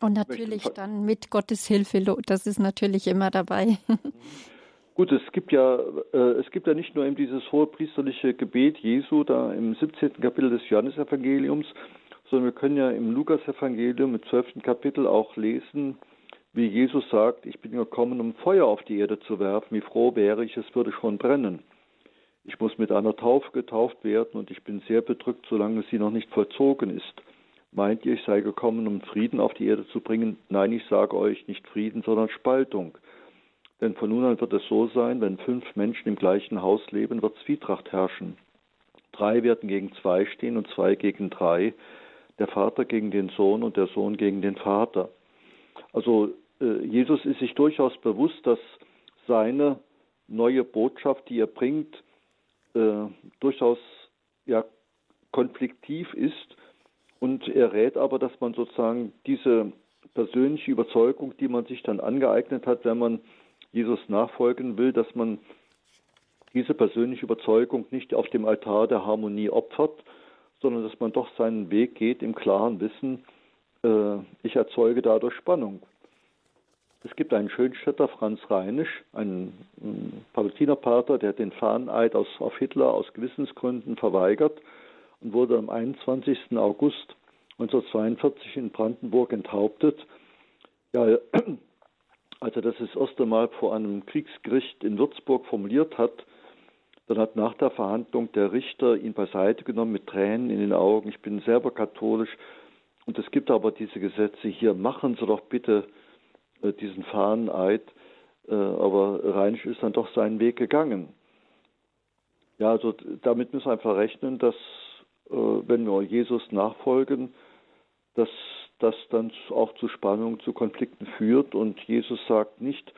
Und natürlich dann mit Gottes Hilfe, das ist natürlich immer dabei. Gut, es gibt ja, äh, es gibt ja nicht nur eben dieses hohe priesterliche Gebet Jesu da im 17. Kapitel des Johannesevangeliums, sondern wir können ja im Lukasevangelium im 12. Kapitel auch lesen, wie Jesus sagt, ich bin gekommen, um Feuer auf die Erde zu werfen, wie froh wäre ich, es würde schon brennen. Ich muss mit einer Taufe getauft werden und ich bin sehr bedrückt, solange sie noch nicht vollzogen ist. Meint ihr, ich sei gekommen, um Frieden auf die Erde zu bringen? Nein, ich sage euch nicht Frieden, sondern Spaltung. Denn von nun an wird es so sein, wenn fünf Menschen im gleichen Haus leben, wird Zwietracht herrschen. Drei werden gegen zwei stehen und zwei gegen drei, der Vater gegen den Sohn und der Sohn gegen den Vater. Also äh, Jesus ist sich durchaus bewusst, dass seine neue Botschaft, die er bringt, äh, durchaus ja, konfliktiv ist. Und er rät aber, dass man sozusagen diese persönliche Überzeugung, die man sich dann angeeignet hat, wenn man Jesus nachfolgen will, dass man diese persönliche Überzeugung nicht auf dem Altar der Harmonie opfert, sondern dass man doch seinen Weg geht im klaren Wissen, äh, ich erzeuge dadurch Spannung. Es gibt einen Schönstädter, Franz Reinisch, einen, einen Palutinerpater, der den Fahneneid aus, auf Hitler aus Gewissensgründen verweigert und wurde am 21. August 1942 in Brandenburg enthauptet. Ja, als er das das erste Mal vor einem Kriegsgericht in Würzburg formuliert hat, dann hat nach der Verhandlung der Richter ihn beiseite genommen mit Tränen in den Augen. Ich bin selber katholisch und es gibt aber diese Gesetze hier. Machen Sie doch bitte äh, diesen Fahneneid. Äh, aber Reinisch ist dann doch seinen Weg gegangen. Ja, also damit müssen wir einfach rechnen, dass äh, wenn wir Jesus nachfolgen, dass das dann auch zu Spannungen, zu Konflikten führt. Und Jesus sagt nicht,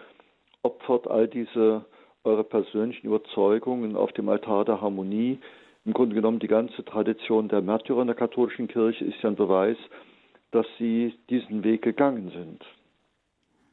opfert all diese eure persönlichen Überzeugungen auf dem Altar der Harmonie. Im Grunde genommen die ganze Tradition der Märtyrer in der katholischen Kirche ist ja ein Beweis, dass sie diesen Weg gegangen sind.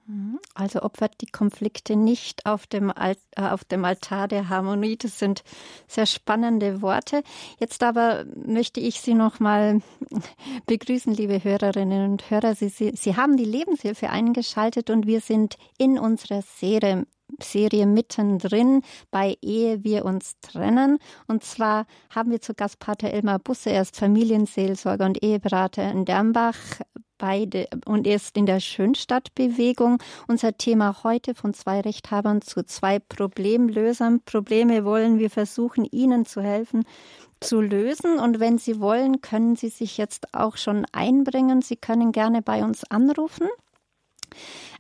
Mhm. Also opfert die Konflikte nicht auf dem, Alt, äh, auf dem Altar der Harmonie. Das sind sehr spannende Worte. Jetzt aber möchte ich Sie noch mal begrüßen, liebe Hörerinnen und Hörer. Sie, Sie, Sie haben die Lebenshilfe eingeschaltet und wir sind in unserer Serie Serie mittendrin bei Ehe wir uns trennen. Und zwar haben wir zu Gast Pater Elmar Busse, er ist Familienseelsorger und Eheberater in Dernbach beide und er ist in der Schönstadtbewegung. Unser Thema heute von zwei Rechthabern zu zwei Problemlösern. Probleme wollen wir versuchen, ihnen zu helfen zu lösen. Und wenn Sie wollen, können Sie sich jetzt auch schon einbringen. Sie können gerne bei uns anrufen.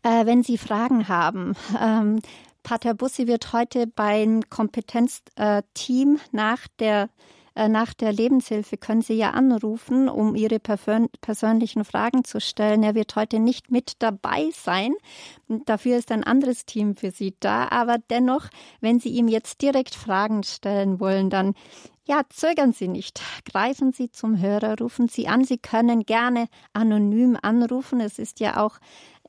Äh, wenn Sie Fragen haben, ähm, Pater Bussi wird heute beim Kompetenzteam nach der Äh, nach der Lebenshilfe können Sie ja anrufen, um Ihre persönlichen Fragen zu stellen. Er wird heute nicht mit dabei sein. Dafür ist ein anderes Team für Sie da. Aber dennoch, wenn Sie ihm jetzt direkt Fragen stellen wollen, dann ja, zögern Sie nicht. Greifen Sie zum Hörer, rufen Sie an. Sie können gerne anonym anrufen. Es ist ja auch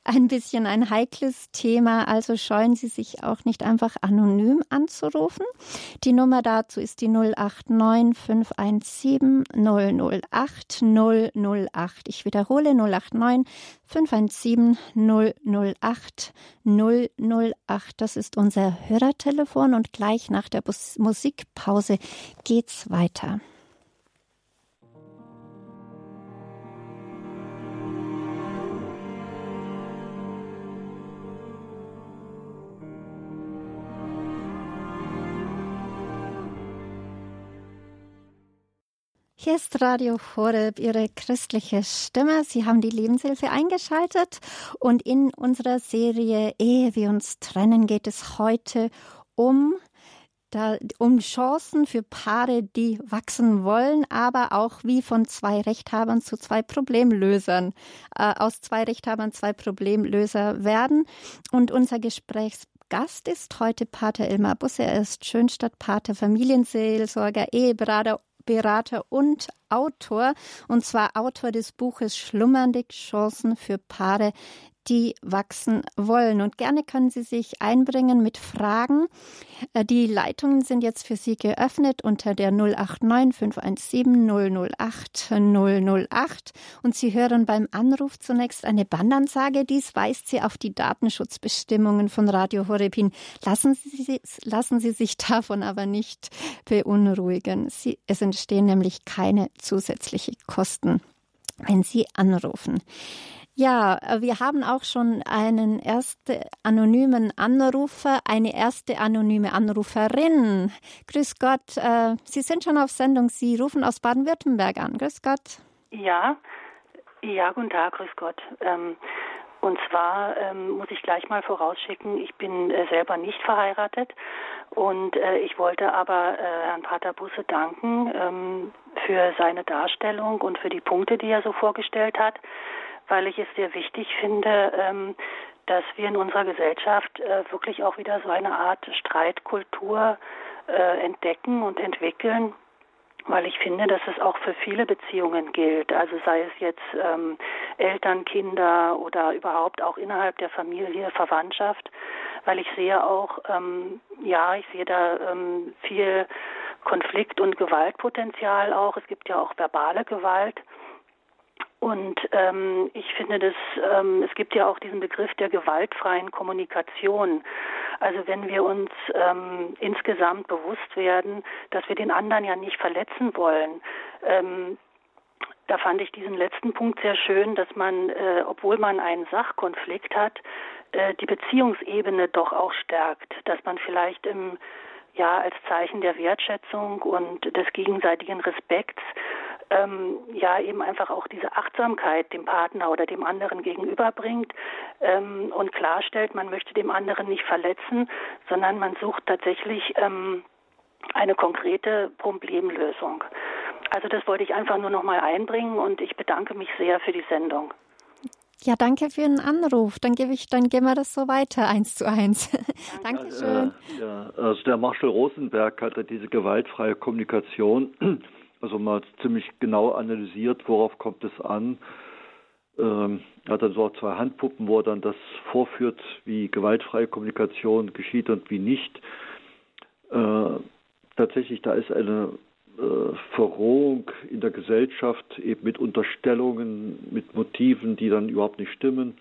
ein bisschen ein heikles Thema, also scheuen Sie sich auch nicht einfach anonym anzurufen. Die Nummer dazu ist die 089 517 008 008. Ich wiederhole 089 517 008 008. Das ist unser Hörertelefon und gleich nach der Musikpause geht's weiter. Hier ist Radio Horeb, Ihre christliche Stimme. Sie haben die Lebenshilfe eingeschaltet und in unserer Serie Ehe wir uns trennen geht es heute um da, um Chancen für Paare, die wachsen wollen, aber auch wie von zwei Rechthabern zu zwei Problemlösern, äh, aus zwei Rechthabern zwei Problemlöser werden. Und unser Gesprächsgast ist heute Pater Ilmar Busse. Er ist Schönstadt-Pater, Familienseelsorger, Eheberater Berater und Autor, und zwar Autor des Buches Schlummernde Chancen für Paare, die wachsen wollen. Und gerne können Sie sich einbringen mit Fragen. Äh, die Leitungen sind jetzt für Sie geöffnet unter der 089 517 008 008. Und Sie hören beim Anruf zunächst eine Bandansage. Dies weist Sie auf die Datenschutzbestimmungen von Radio Horeb hin. Lassen Sie, lassen Sie sich davon aber nicht beunruhigen. Sie, es entstehen nämlich keine zusätzlichen Kosten, wenn Sie anrufen. Ja, äh, wir haben auch schon einen ersten anonymen Anrufer, eine erste anonyme Anruferin. Grüß Gott, äh, Sie sind schon auf Sendung. Sie rufen aus Baden-Württemberg an. Grüß Gott. Ja, ja, guten Tag, grüß Gott. Ähm, und zwar ähm, muss ich gleich mal vorausschicken, ich bin äh, selber nicht verheiratet und äh, ich wollte aber äh, Herrn Pater Busse danken ähm, für seine Darstellung und für die Punkte, die er so vorgestellt hat weil ich es sehr wichtig finde, ähm, dass wir in unserer Gesellschaft äh, wirklich auch wieder so eine Art Streitkultur äh, entdecken und entwickeln, weil ich finde, dass es auch für viele Beziehungen gilt. Also sei es jetzt ähm, Eltern, Kinder oder überhaupt auch innerhalb der Familie, Verwandtschaft, weil ich sehe auch, ähm, ja, ich sehe da ähm, viel Konflikt- und Gewaltpotenzial auch. Es gibt ja auch verbale Gewalt. Und ähm, ich finde, dass ähm, es gibt ja auch diesen Begriff der gewaltfreien Kommunikation. Also wenn wir uns ähm, insgesamt bewusst werden, dass wir den anderen ja nicht verletzen wollen, ähm, da fand ich diesen letzten Punkt sehr schön, dass man, äh, obwohl man einen Sachkonflikt hat, äh, die Beziehungsebene doch auch stärkt, dass man vielleicht im ja als Zeichen der Wertschätzung und des gegenseitigen Respekts ähm, ja eben einfach auch diese Achtsamkeit dem Partner oder dem anderen gegenüberbringt ähm, und klarstellt, man möchte dem anderen nicht verletzen, sondern man sucht tatsächlich ähm, eine konkrete Problemlösung. Also das wollte ich einfach nur noch mal einbringen und ich bedanke mich sehr für die Sendung. Ja, danke für den Anruf. Dann gebe ich, dann gehen wir das so weiter, eins zu eins. Dankeschön. Äh, ja, also der Marshall Rosenberg hatte diese gewaltfreie Kommunikation also mal ziemlich genau analysiert, worauf kommt es an. Ähm, hat dann so zwei Handpuppen, wo er dann das vorführt, wie gewaltfreie Kommunikation geschieht und wie nicht. Äh, tatsächlich, da ist eine Verrohung in der Gesellschaft, eben mit Unterstellungen, mit Motiven, die dann überhaupt nicht stimmen.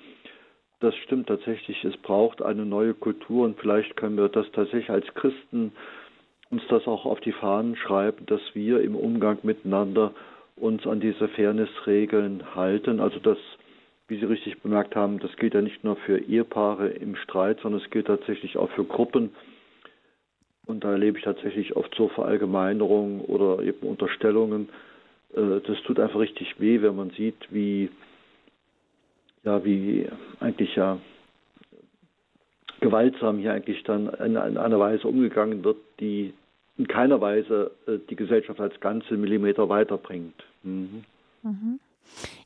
Das stimmt tatsächlich, es braucht eine neue Kultur und vielleicht können wir das tatsächlich als Christen uns das auch auf die Fahnen schreiben, dass wir im Umgang miteinander uns an diese Fairnessregeln halten. Also das, wie Sie richtig bemerkt haben, das gilt ja nicht nur für Ehepaare im Streit, sondern es gilt tatsächlich auch für Gruppen. Und da erlebe ich tatsächlich oft so Verallgemeinerungen oder eben Unterstellungen. Äh, das tut einfach richtig weh, wenn man sieht, wie, ja, wie eigentlich ja gewaltsam hier eigentlich dann in, einer Weise umgegangen wird, die in keiner Weise äh, die Gesellschaft als ganze Millimeter weiterbringt. Mhm. Mhm.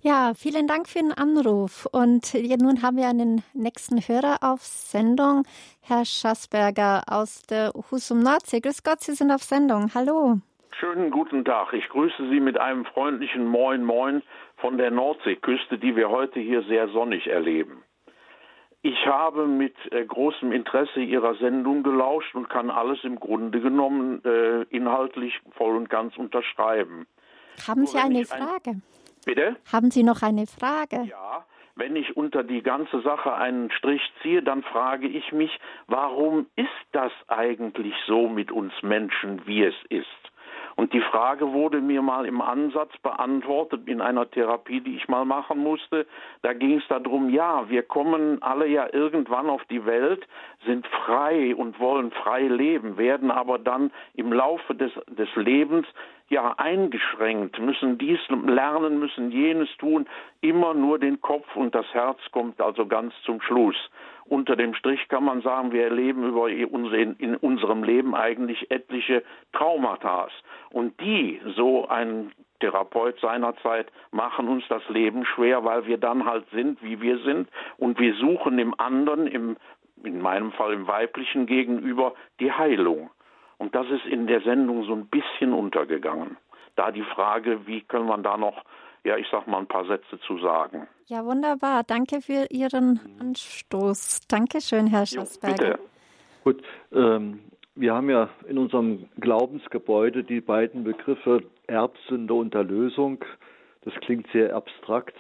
Ja, vielen Dank für den Anruf. Und nun haben wir einen nächsten Hörer auf Sendung, Herr Schassberger aus der Husum Nordsee. Grüß Gott, Sie sind auf Sendung. Hallo. Schönen guten Tag. Ich grüße Sie mit einem freundlichen Moin Moin von der Nordseeküste, die wir heute hier sehr sonnig erleben. Ich habe mit äh, großem Interesse Ihrer Sendung gelauscht und kann alles im Grunde genommen äh, inhaltlich voll und ganz unterschreiben. Haben Sie eine Frage? Ein Bitte? Haben Sie noch eine Frage? Ja, wenn ich unter die ganze Sache einen Strich ziehe, dann frage ich mich, warum ist das eigentlich so mit uns Menschen, wie es ist? Und die Frage wurde mir mal im Ansatz beantwortet in einer Therapie, die ich mal machen musste. Da ging es darum, ja, wir kommen alle ja irgendwann auf die Welt, sind frei und wollen frei leben, werden aber dann im Laufe des, des Lebens ja eingeschränkt, müssen dies lernen, müssen jenes tun, immer nur den Kopf und das Herz kommt also ganz zum Schluss unter dem Strich kann man sagen, wir erleben über in unserem Leben eigentlich etliche Traumata. Und die, so ein Therapeut seinerzeit, machen uns das Leben schwer, weil wir dann halt sind, wie wir sind. Und wir suchen im anderen, im, in meinem Fall im weiblichen Gegenüber, die Heilung. Und das ist in der Sendung so ein bisschen untergegangen. Da die Frage, wie können wir da noch ja, ich sag mal ein paar Sätze zu sagen. Ja, wunderbar. Danke für Ihren Anstoß. Dankeschön, Herr Schassberger. bitte. Gut, ähm, wir haben ja in unserem Glaubensgebäude die beiden Begriffe Erbsünde und Erlösung. Das klingt sehr abstrakt,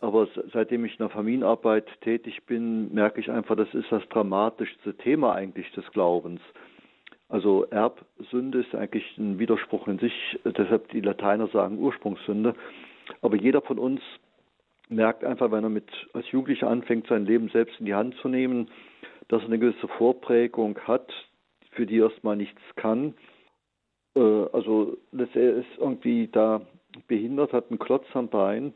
aber seitdem ich in der Familienarbeit tätig bin, merke ich einfach, das ist das dramatischste Thema eigentlich des Glaubens. Also Erbsünde ist eigentlich ein Widerspruch in sich, deshalb die Lateiner sagen Ursprungssünde. Aber jeder von uns merkt einfach, wenn er mit als Jugendlicher anfängt, sein Leben selbst in die Hand zu nehmen, dass er eine gewisse Vorprägung hat, für die er erstmal nichts kann. Äh, also dass er ist irgendwie da behindert, hat einen Klotz am Bein.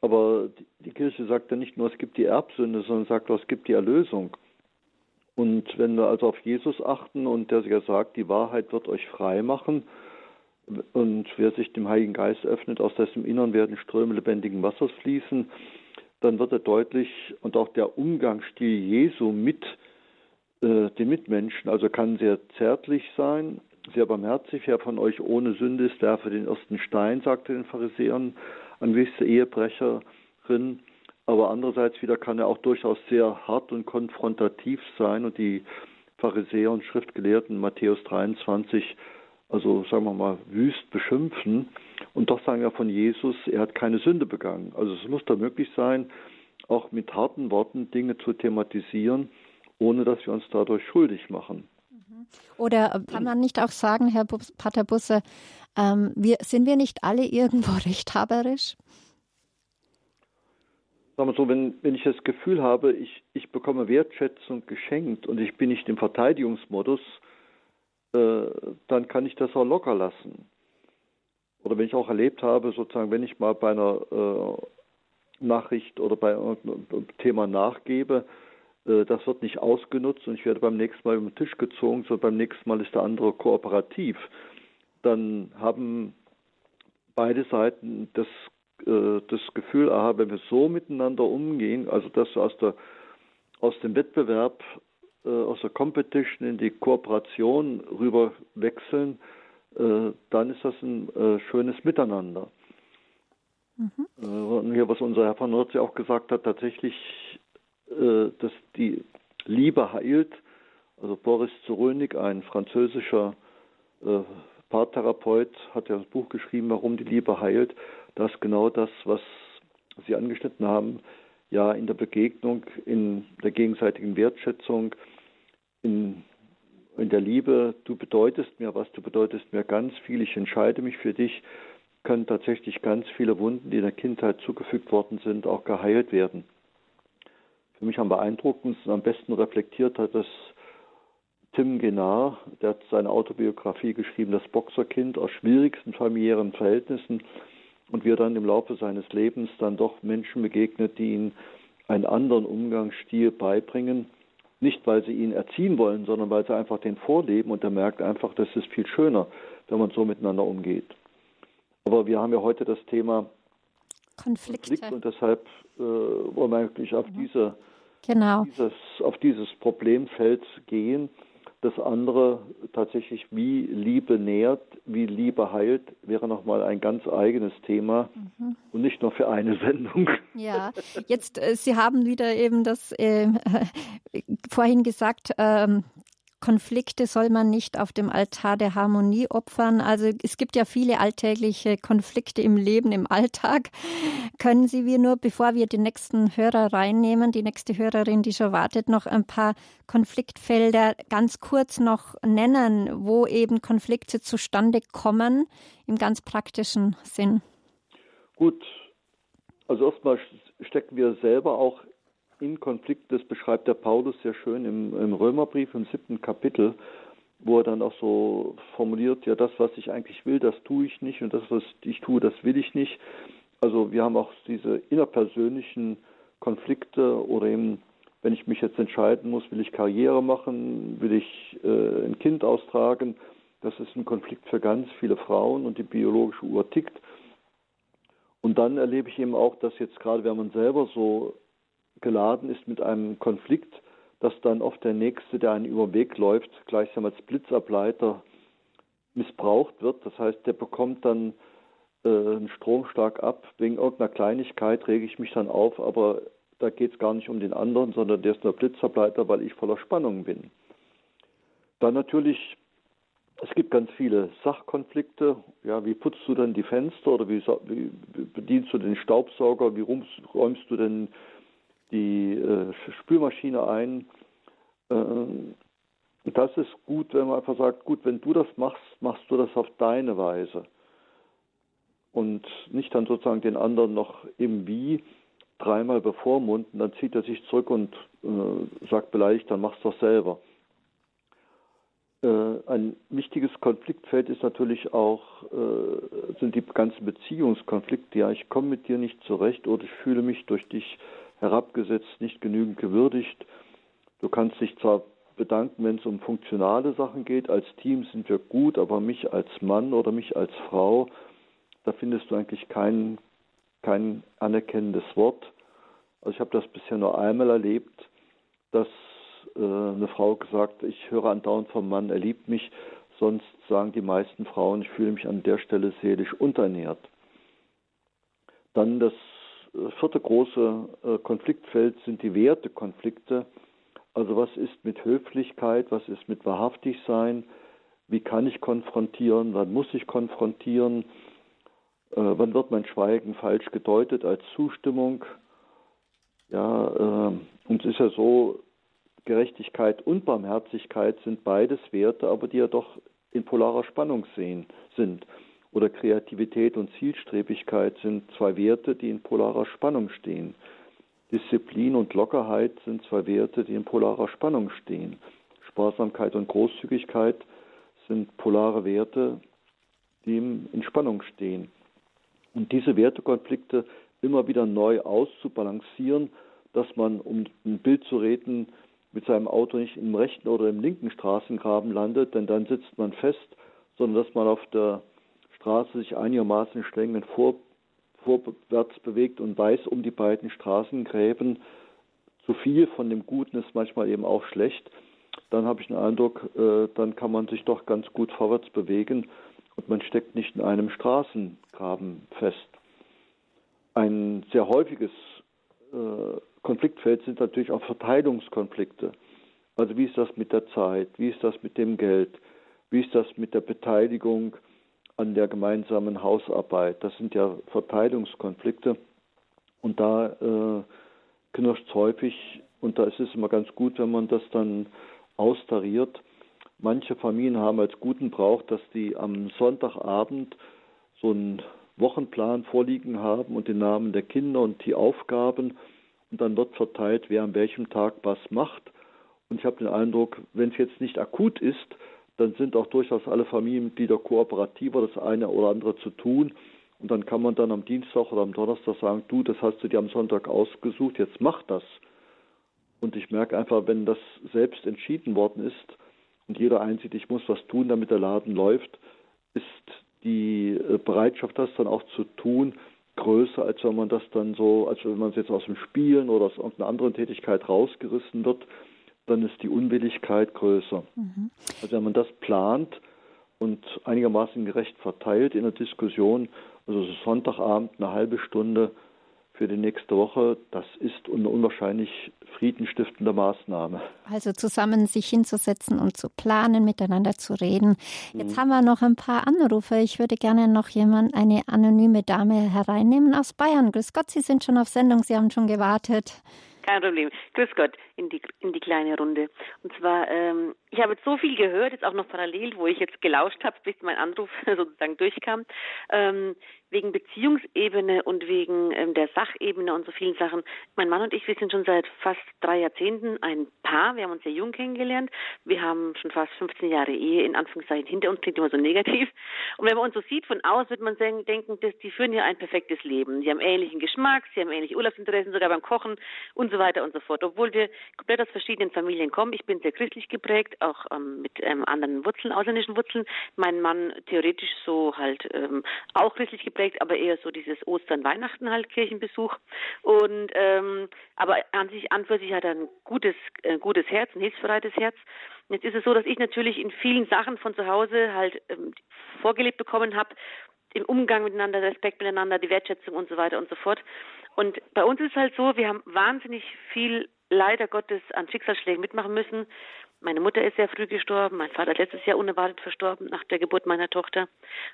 Aber die Kirche sagt ja nicht nur, es gibt die Erbsünde, sondern sagt auch, es gibt die Erlösung. Und wenn wir also auf Jesus achten und der ja sagt, die Wahrheit wird euch frei machen, und wer sich dem Heiligen Geist öffnet, aus dessen Innern werden Ströme lebendigen Wassers fließen, dann wird er deutlich und auch der Umgangsstil Jesu mit äh, den Mitmenschen, also kann sehr zärtlich sein, sehr barmherzig. Wer von euch ohne Sünde ist, werfe den ersten Stein, sagte den Pharisäern, an gewisse Ehebrecherin. Aber andererseits wieder kann er auch durchaus sehr hart und konfrontativ sein und die Pharisäer und Schriftgelehrten Matthäus 23, also sagen wir mal, wüst beschimpfen. Und doch sagen wir von Jesus, er hat keine Sünde begangen. Also es muss da möglich sein, auch mit harten Worten Dinge zu thematisieren, ohne dass wir uns dadurch schuldig machen. Mhm. Oder kann man nicht auch sagen, Herr Pater Busse, ähm, wir, sind wir nicht alle irgendwo rechthaberisch? Sagen wir so, wenn, wenn ich das Gefühl habe, ich, ich bekomme Wertschätzung geschenkt und ich bin nicht im Verteidigungsmodus, äh, dann kann ich das auch locker lassen. Oder wenn ich auch erlebt habe, sozusagen, wenn ich mal bei einer äh, Nachricht oder bei einem Thema nachgebe, äh, das wird nicht ausgenutzt und ich werde beim nächsten Mal über den Tisch gezogen, sondern beim nächsten Mal ist der andere kooperativ. Dann haben beide Seiten das äh, das Gefühl, aha, wenn wir so miteinander umgehen, also dass wir aus, der, aus dem Wettbewerb, äh, aus der Competition in die Kooperation rüber wechseln, äh, dann ist das ein äh, schönes Miteinander. Mhm. und hier, was unser Herr von Nordsee auch gesagt hat, tatsächlich, äh, dass die Liebe heilt. Also Boris Zerulnik, ein französischer äh, Paartherapeut, hat ja das Buch geschrieben, warum die Liebe heilt dass genau das, was Sie angeschnitten haben, ja in der Begegnung, in der gegenseitigen Wertschätzung, in, in der Liebe, du bedeutest mir was, du bedeutest mir ganz viel, ich entscheide mich für dich, können tatsächlich ganz viele Wunden, die in der Kindheit zugefügt worden sind, auch geheilt werden. Für mich am beeindruckendsten, am besten reflektiert hat das Tim Genar, der hat seine Autobiografie geschrieben, das Boxerkind aus schwierigsten familiären Verhältnissen und wir dann im Laufe seines Lebens dann doch Menschen begegnet, die ihn einen anderen Umgangsstil beibringen, Nicht, weil sie ihn erziehen wollen, sondern weil sie einfach den vorleben und er merkt einfach, das ist viel schöner, wenn man so miteinander umgeht. Aber wir haben ja heute das Thema Konflikte. Konflikt und deshalb äh, wollen wir eigentlich auf, mhm. diese, genau. dieses, auf dieses Problemfeld gehen. Das andere tatsächlich, wie Liebe nährt, wie Liebe heilt, wäre nochmal ein ganz eigenes Thema mhm. und nicht nur für eine Sendung. Ja, jetzt, äh, Sie haben wieder eben das äh, vorhin gesagt, ähm, Konflikte soll man nicht auf dem Altar der Harmonie opfern. Also es gibt ja viele alltägliche Konflikte im Leben, im Alltag. Können Sie mir nur, bevor wir den nächsten Hörer reinnehmen, die nächste Hörerin, die schon wartet, noch ein paar Konfliktfelder ganz kurz noch nennen, wo eben Konflikte zustande kommen, im ganz praktischen Sinn? Gut, also erstmal stecken wir selber auch in Konflikt, das beschreibt der Paulus sehr schön im, im Römerbrief im siebten Kapitel, wo er dann auch so formuliert, ja, das, was ich eigentlich will, das tue ich nicht und das, was ich tue, das will ich nicht. Also wir haben auch diese innerpersönlichen Konflikte oder eben, wenn ich mich jetzt entscheiden muss, will ich Karriere machen, will ich äh, ein Kind austragen, das ist ein Konflikt für ganz viele Frauen und die biologische Uhr tickt. Und dann erlebe ich eben auch, dass jetzt gerade, wenn man selber so geladen ist mit einem Konflikt, dass dann oft der Nächste, der einen über den Weg läuft, gleichsam als Blitzableiter missbraucht wird. Das heißt, der bekommt dann äh, einen Stromschlag ab. Wegen irgendeiner Kleinigkeit rege ich mich dann auf, aber da geht es gar nicht um den anderen, sondern der ist nur Blitzableiter, weil ich voller Spannung bin. Dann natürlich, es gibt ganz viele Sachkonflikte. Ja, wie putzt du denn die Fenster oder wie, wie bedienst du den Staubsauger? Wie räumst du denn die äh, Spülmaschine ein. Äh, das ist gut, wenn man einfach sagt, gut, wenn du das machst, machst du das auf deine Weise. Und nicht dann sozusagen den anderen noch im Wie dreimal bevormunden, dann zieht er sich zurück und äh, sagt beleidigt, dann machst du das selber. Äh, ein wichtiges Konfliktfeld ist natürlich auch, äh, sind die ganzen Beziehungskonflikte. Ja, ich komme mit dir nicht zurecht oder ich fühle mich durch dich herabgesetzt, nicht genügend gewürdigt. Du kannst dich zwar bedanken, wenn es um funktionale Sachen geht, als Team sind wir gut, aber mich als Mann oder mich als Frau, da findest du eigentlich kein, kein anerkennendes Wort. Also ich habe das bisher nur einmal erlebt, dass äh, eine Frau gesagt, ich höre andauernd vom Mann, er liebt mich, sonst sagen die meisten Frauen, ich fühle mich an der Stelle seelisch unterernährt. Dann das vierte große äh, Konfliktfeld sind die Wertekonflikte. Also was ist mit Höflichkeit, was ist mit wahrhaftig sein, wie kann ich konfrontieren, wann muss ich konfrontieren, äh, wann wird mein Schweigen falsch gedeutet als Zustimmung. Ja, äh, und es ist ja so, Gerechtigkeit und Barmherzigkeit sind beides Werte, aber die ja doch in polarer Spannung sehen, sind oder Kreativität und Zielstrebigkeit sind zwei Werte, die in polarer Spannung stehen. Disziplin und Lockerheit sind zwei Werte, die in polarer Spannung stehen. Sparsamkeit und Großzügigkeit sind polare Werte, die in Spannung stehen. Und diese Wertekonflikte immer wieder neu auszubalancieren, dass man, um ein Bild zu reden, mit seinem Auto nicht im rechten oder im linken Straßengraben landet, denn dann sitzt man fest, sondern dass man auf der Straße sich einigermaßen streng vor, vorwärts bewegt und weiß um die beiden Straßengräben zu viel von dem Guten ist manchmal eben auch schlecht, dann habe ich den Eindruck, äh, dann kann man sich doch ganz gut vorwärts bewegen und man steckt nicht in einem Straßengraben fest. Ein sehr häufiges äh, Konfliktfeld sind natürlich auch Verteilungskonflikte. Also wie ist das mit der Zeit? Wie ist das mit dem Geld? Wie ist das mit der Beteiligung an der gemeinsamen Hausarbeit. Das sind ja Verteilungskonflikte und da äh, knirscht es häufig und da ist es immer ganz gut, wenn man das dann austariert. Manche Familien haben als guten Brauch, dass die am Sonntagabend so einen Wochenplan vorliegen haben und den Namen der Kinder und die Aufgaben und dann wird verteilt, wer an welchem Tag was macht. Und ich habe den Eindruck, wenn es jetzt nicht akut ist, dann sind auch durchaus alle Familienmitglieder kooperativer, das eine oder andere zu tun. Und dann kann man dann am Dienstag oder am Donnerstag sagen, du, das hast du dir am Sonntag ausgesucht, jetzt mach das. Und ich merke einfach, wenn das selbst entschieden worden ist und jeder einsieht, ich muss was tun, damit der Laden läuft, ist die äh, Bereitschaft, das dann auch zu tun, größer, als wenn man das dann so, als wenn man es jetzt aus dem Spielen oder aus irgendeiner anderen Tätigkeit rausgerissen wird, dann ist die Unwilligkeit größer. Mhm. Also wenn man das plant und einigermaßen gerecht verteilt in der Diskussion, also Sonntagabend eine halbe Stunde für die nächste Woche, das ist eine unwahrscheinlich friedenstiftende Maßnahme. Also zusammen sich hinzusetzen und zu planen, miteinander zu reden. Jetzt mhm. haben wir noch ein paar Anrufe. Ich würde gerne noch jemand, eine anonyme Dame hereinnehmen aus Bayern. Grüß Gott, Sie sind schon auf Sendung, Sie haben schon gewartet. Kein Problem. Grüß Gott in die, in die kleine Runde. Und zwar, ähm, ich habe jetzt so viel gehört, jetzt auch noch parallel, wo ich jetzt gelauscht habe, bis mein Anruf sozusagen durchkam. Ähm, wegen Beziehungsebene und wegen ähm, der Sachebene und so vielen Sachen. Mein Mann und ich, wir sind schon seit fast drei Jahrzehnten ein Paar. Wir haben uns sehr jung kennengelernt. Wir haben schon fast 15 Jahre Ehe in Anführungszeichen hinter uns, klingt immer so negativ. Und wenn man uns so sieht von aus, wird man denken, dass die führen ja ein perfektes Leben. Sie haben ähnlichen Geschmack, sie haben ähnliche Urlaubsinteressen, sogar beim Kochen und so weiter und so fort. Obwohl wir komplett aus verschiedenen Familien kommen. Ich bin sehr christlich geprägt, auch ähm, mit ähm, anderen Wurzeln, ausländischen Wurzeln. Mein Mann theoretisch so halt ähm, auch christlich geprägt geprägt, aber eher so dieses Ostern, Weihnachten halt Kirchenbesuch. Und ähm, aber an sich an für sich hat er ein gutes, äh, gutes Herz, ein hilfsbereites Herz. Jetzt ist es so, dass ich natürlich in vielen Sachen von zu Hause halt ähm, vorgelebt bekommen habe, im Umgang miteinander, Respekt miteinander, die Wertschätzung und so weiter und so fort. Und bei uns ist es halt so, wir haben wahnsinnig viel leider Gottes an Schicksalsschlägen mitmachen müssen. Meine Mutter ist sehr früh gestorben, mein Vater letztes Jahr unerwartet verstorben nach der Geburt meiner Tochter.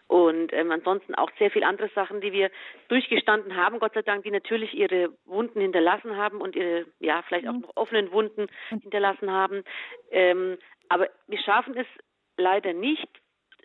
Und ähm, ansonsten auch sehr viele andere Sachen, die wir durchgestanden haben, Gott sei Dank, die natürlich ihre Wunden hinterlassen haben und ihre, ja, vielleicht auch mhm. noch offenen Wunden hinterlassen haben. Ähm, aber wir schaffen es leider nicht,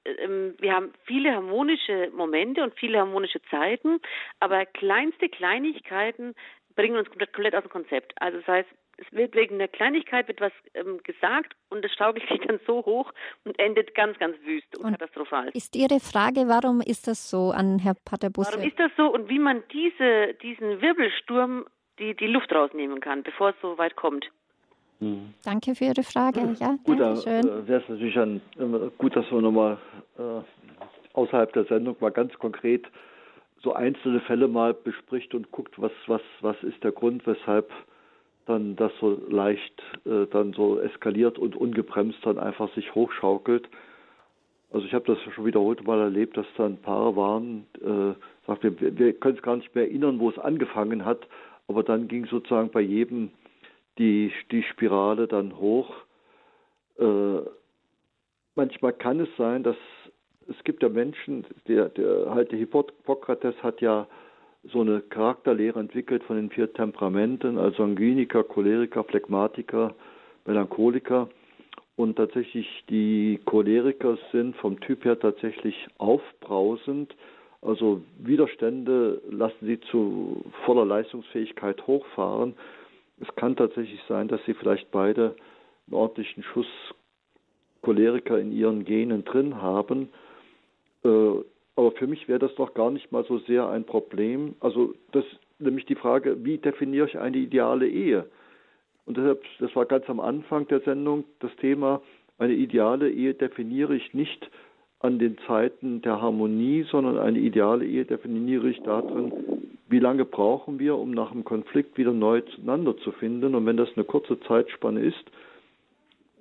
ähm, wir haben viele harmonische Momente und viele harmonische Zeiten, aber kleinste Kleinigkeiten bringen uns komplett, komplett aus dem Konzept. Also das heißt, es wird wegen der Kleinigkeit wird was ähm, gesagt und es schaukelt sich dann so hoch und endet ganz, ganz wüst und, und, katastrophal. Ist Ihre Frage, warum ist das so an Herr Paterbusse? Warum ist das so und wie man diese, diesen Wirbelsturm die, die Luft rausnehmen kann, bevor es so weit kommt? Hm. Danke für Ihre Frage. Ja, gut, da äh, wäre es natürlich ein, äh, gut, dass man nochmal äh, außerhalb der Sendung mal ganz konkret so einzelne Fälle mal bespricht und guckt, was, was, was ist der Grund, weshalb dann das so leicht äh, dann so eskaliert und ungebremst dann einfach sich hochschaukelt. Also ich habe das schon wiederholt mal erlebt, dass dann Paare waren, äh, sagt, wir, wir können es gar nicht mehr erinnern, wo es angefangen hat, aber dann ging sozusagen bei jedem die, die Spirale dann hoch. Äh, manchmal kann es sein, dass es gibt ja Menschen, der, der halt der Hippokrates hat ja so eine Charakterlehre entwickelt von den vier Temperamenten, also Sanguiniker, Choleriker, Phlegmatiker, Melancholiker. Und tatsächlich die Choleriker sind vom Typ her tatsächlich aufbrausend. Also Widerstände lassen sie zu voller Leistungsfähigkeit hochfahren. Es kann tatsächlich sein, dass sie vielleicht beide einen ordentlichen Schuss Choleriker in ihren Genen drin haben. Äh, aber für mich wäre das doch gar nicht mal so sehr ein Problem. Also das nämlich die Frage, wie definiere ich eine ideale Ehe? Und deshalb, das war ganz am Anfang der Sendung das Thema, eine ideale Ehe definiere ich nicht an den Zeiten der Harmonie, sondern eine ideale Ehe definiere ich darin, wie lange brauchen wir, um nach einem Konflikt wieder neu zueinander zu finden. Und wenn das eine kurze Zeitspanne ist,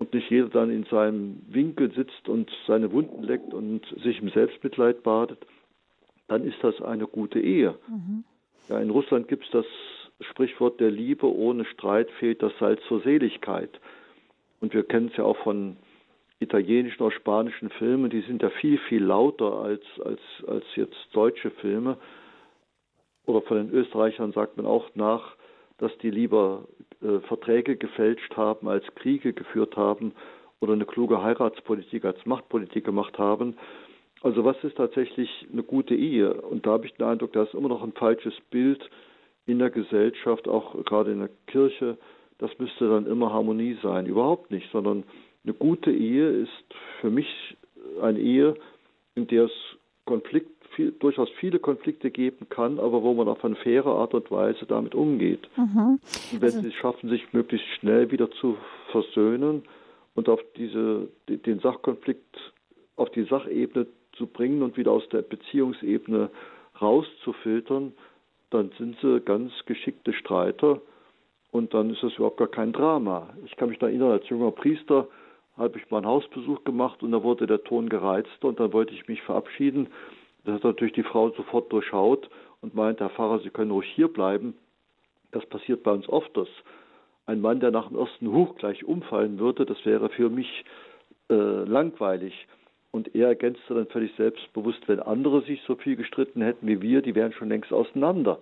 und nicht jeder dann in seinem Winkel sitzt und seine Wunden leckt und sich im Selbstmitleid badet, dann ist das eine gute Ehe. Mhm. Ja, in Russland gibt es das Sprichwort der Liebe ohne Streit fehlt das Salz zur Seligkeit. Und wir kennen es ja auch von italienischen oder spanischen Filmen, die sind ja viel, viel lauter als, als, als jetzt deutsche Filme. Oder von den Österreichern sagt man auch nach, dass die lieber äh, Verträge gefälscht haben, als Kriege geführt haben oder eine kluge Heiratspolitik als Machtpolitik gemacht haben. Also was ist tatsächlich eine gute Ehe? Und da habe ich den Eindruck, da ist immer noch ein falsches Bild in der Gesellschaft, auch gerade in der Kirche. Das müsste dann immer Harmonie sein. Überhaupt nicht, sondern eine gute Ehe ist für mich eine Ehe, in der es Konflikt viel, durchaus viele Konflikte geben kann, aber wo man auf eine faire Art und Weise damit umgeht. Mhm. Und wenn also, sie es schaffen, sich möglichst schnell wieder zu versöhnen und auf diese, den Sachkonflikt auf die Sachebene zu bringen und wieder aus der Beziehungsebene rauszufiltern, dann sind sie ganz geschickte Streiter und dann ist das überhaupt gar kein Drama. Ich kann mich da erinnern, als junger Priester habe ich mal einen Hausbesuch gemacht und da wurde der Ton gereizt und dann wollte ich mich verabschieden. Das hat natürlich die Frau sofort durchschaut und meinte, Herr Pfarrer, Sie können ruhig hier bleiben. Das passiert bei uns oft, dass ein Mann, der nach dem ersten Huch gleich umfallen würde, das wäre für mich äh, langweilig. Und er ergänzte dann völlig selbstbewusst, wenn andere sich so viel gestritten hätten wie wir, die wären schon längst auseinander.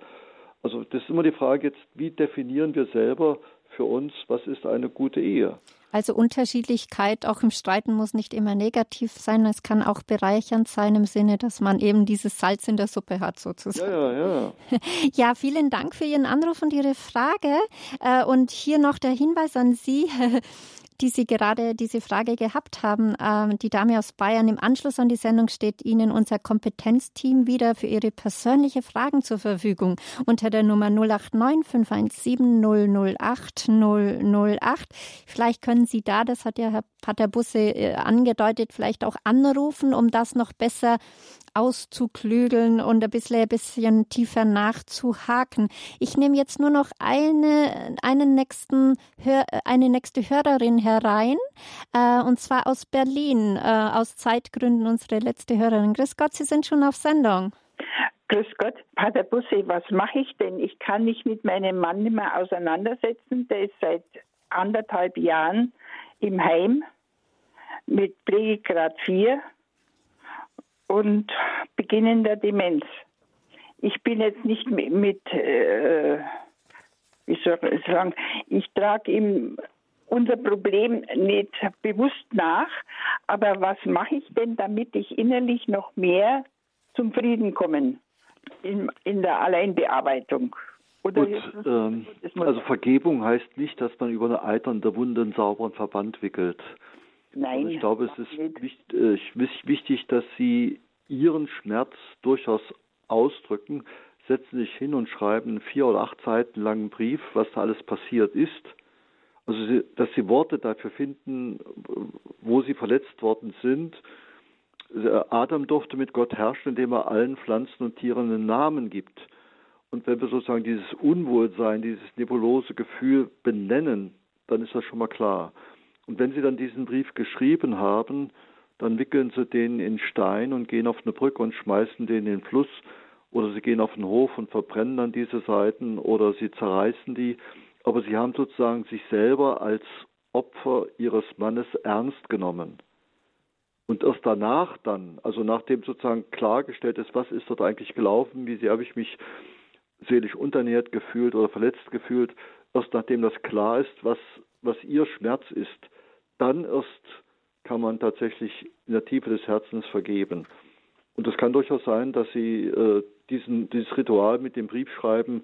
Also das ist immer die Frage jetzt, wie definieren wir selber für uns, was ist eine gute Ehe? Also Unterschiedlichkeit auch im Streiten muss nicht immer negativ sein. Es kann auch bereichernd sein im Sinne, dass man eben dieses Salz in der Suppe hat sozusagen. Ja, ja, ja. Ja, vielen Dank für Ihren Anruf und Ihre Frage. Äh, und hier noch der Hinweis an Sie die Sie gerade diese Frage gehabt haben. Ähm, die Dame aus Bayern, im Anschluss an die Sendung steht Ihnen unser Kompetenzteam wieder für Ihre persönliche Fragen zur Verfügung unter der Nummer 089 517 008 008. Vielleicht können Sie da, das hat ja Herr Pater Busse äh, angedeutet, vielleicht auch anrufen, um das noch besser auszuklügeln und ein bisschen, ein bisschen tiefer nachzuhaken. Ich nehme jetzt nur noch eine, einen nächsten, eine nächste Hörerin herein, äh, und zwar aus Berlin, äh, aus Zeitgründen unsere letzte Hörerin. Grüß Gott, Sie sind schon auf Sendung. Grüß Gott, Pater Busse, was mache ich denn? Ich kann mich mit meinem Mann nicht mehr auseinandersetzen. Der ist seit anderthalb Jahren im Heim mit Pflegegrad 4 und beginnender Demenz. Ich bin jetzt nicht mit, mit äh, wie soll ich sagen, ich trage ihm unser Problem nicht bewusst nach, aber was mache ich denn, damit ich innerlich noch mehr zum Frieden komme in, in der Alleinbearbeitung? Oder Gut, ähm, also Vergebung heißt nicht, dass man über eine eiternde Wunde einen sauberen Verband wickelt. Nein. Also ich glaube, es ist äh, wichtig, dass Sie Ihren Schmerz durchaus ausdrücken. Setzen sich hin und schreiben einen vier oder acht Seiten langen Brief, was da alles passiert ist. Also, dass Sie Worte dafür finden, wo Sie verletzt worden sind. Adam durfte mit Gott herrschen, indem er allen Pflanzen und Tieren einen Namen gibt. Und wenn wir sozusagen dieses Unwohlsein, dieses nebulose Gefühl benennen, dann ist das schon mal klar. Und wenn Sie dann diesen Brief geschrieben haben, dann wickeln Sie den in Stein und gehen auf eine Brücke und schmeißen den in den Fluss. Oder Sie gehen auf den Hof und verbrennen dann diese Seiten oder Sie zerreißen die. Aber Sie haben sozusagen sich selber als Opfer Ihres Mannes ernst genommen. Und erst danach dann, also nachdem sozusagen klargestellt ist, was ist dort eigentlich gelaufen, wie sehr habe ich mich seelisch unternährt gefühlt oder verletzt gefühlt, erst nachdem das klar ist, was, was Ihr Schmerz ist, dann erst kann man tatsächlich in der Tiefe des Herzens vergeben. Und es kann durchaus sein, dass Sie äh, diesen, dieses Ritual mit dem Briefschreiben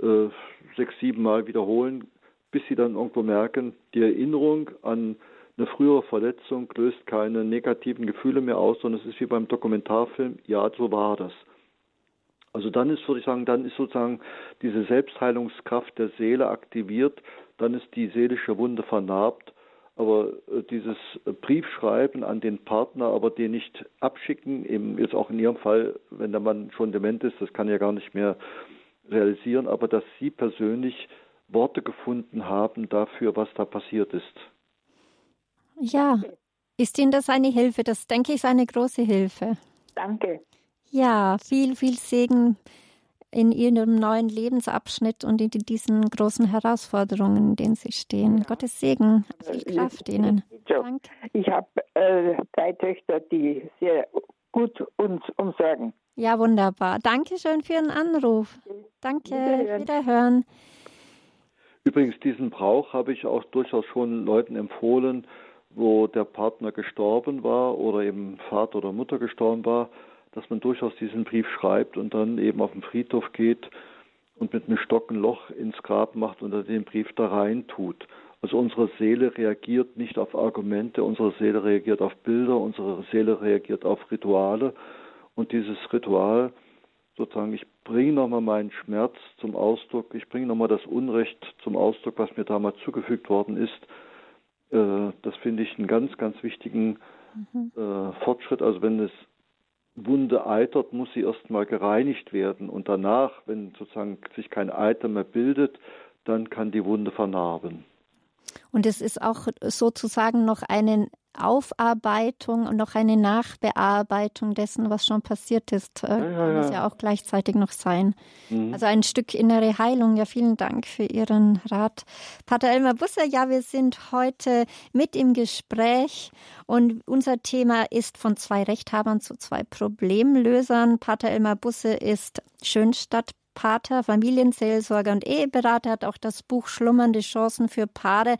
äh, sechs, sieben Mal wiederholen, bis Sie dann irgendwo merken, die Erinnerung an eine frühere Verletzung löst keine negativen Gefühle mehr aus, sondern es ist wie beim Dokumentarfilm, ja, so war das. Also dann ist, würde ich sagen, dann ist sozusagen diese Selbstheilungskraft der Seele aktiviert, dann ist die seelische Wunde vernarbt aber äh, dieses Briefschreiben an den Partner, aber den nicht abschicken, eben jetzt auch in Ihrem Fall, wenn der Mann schon dement ist, das kann ja gar nicht mehr realisieren, aber dass Sie persönlich Worte gefunden haben dafür, was da passiert ist. Ja, ist Ihnen das eine Hilfe? Das denke ich ist eine große Hilfe. Danke. Ja, viel, viel Segen in ihrem neuen Lebensabschnitt und in diesen großen Herausforderungen, in denen sie stehen. Ja. Gottes Segen, viel Kraft Ihnen. Danke. Ich habe äh, drei Töchter, die sehr gut uns umsorgen. Ja, wunderbar. Dankeschön für Ihren Anruf. Danke, Wiederhören. Wiederhören. Übrigens, diesen Brauch habe ich auch durchaus schon Leuten empfohlen, wo der Partner gestorben war oder eben Vater oder Mutter gestorben war dass man durchaus diesen Brief schreibt und dann eben auf den Friedhof geht und mit einem Stock ein Loch ins Grab macht und dann den Brief da rein tut. Also unsere Seele reagiert nicht auf Argumente, unsere Seele reagiert auf Bilder, unsere Seele reagiert auf Rituale Und dieses Ritual, sozusagen, ich bringe nochmal meinen Schmerz zum Ausdruck, ich bringe nochmal das Unrecht zum Ausdruck, was mir damals zugefügt worden ist, äh, das finde ich einen ganz, ganz wichtigen mhm. äh, Fortschritt. Also wenn es Wunde eitert, muss sie erstmal gereinigt werden und danach, wenn sozusagen sich kein Eiter mehr bildet, dann kann die Wunde vernarben. Und es ist auch sozusagen noch eine Aufarbeitung und noch eine Nachbearbeitung dessen, was schon passiert ist. Ja, ja, kann es ja auch gleichzeitig noch sein. Mhm. Also ein Stück innere Heilung. Ja, vielen Dank für Ihren Rat. Pater Elmar Busser, ja, wir sind heute mit im Gespräch und unser Thema ist von zwei Rechthabern zu zwei Problemlösern. Pater Elmar Busse ist Schönstadt Pater, Familienseelsorger und Eheberater, hat auch das Buch Schlummernde Chancen für Paare,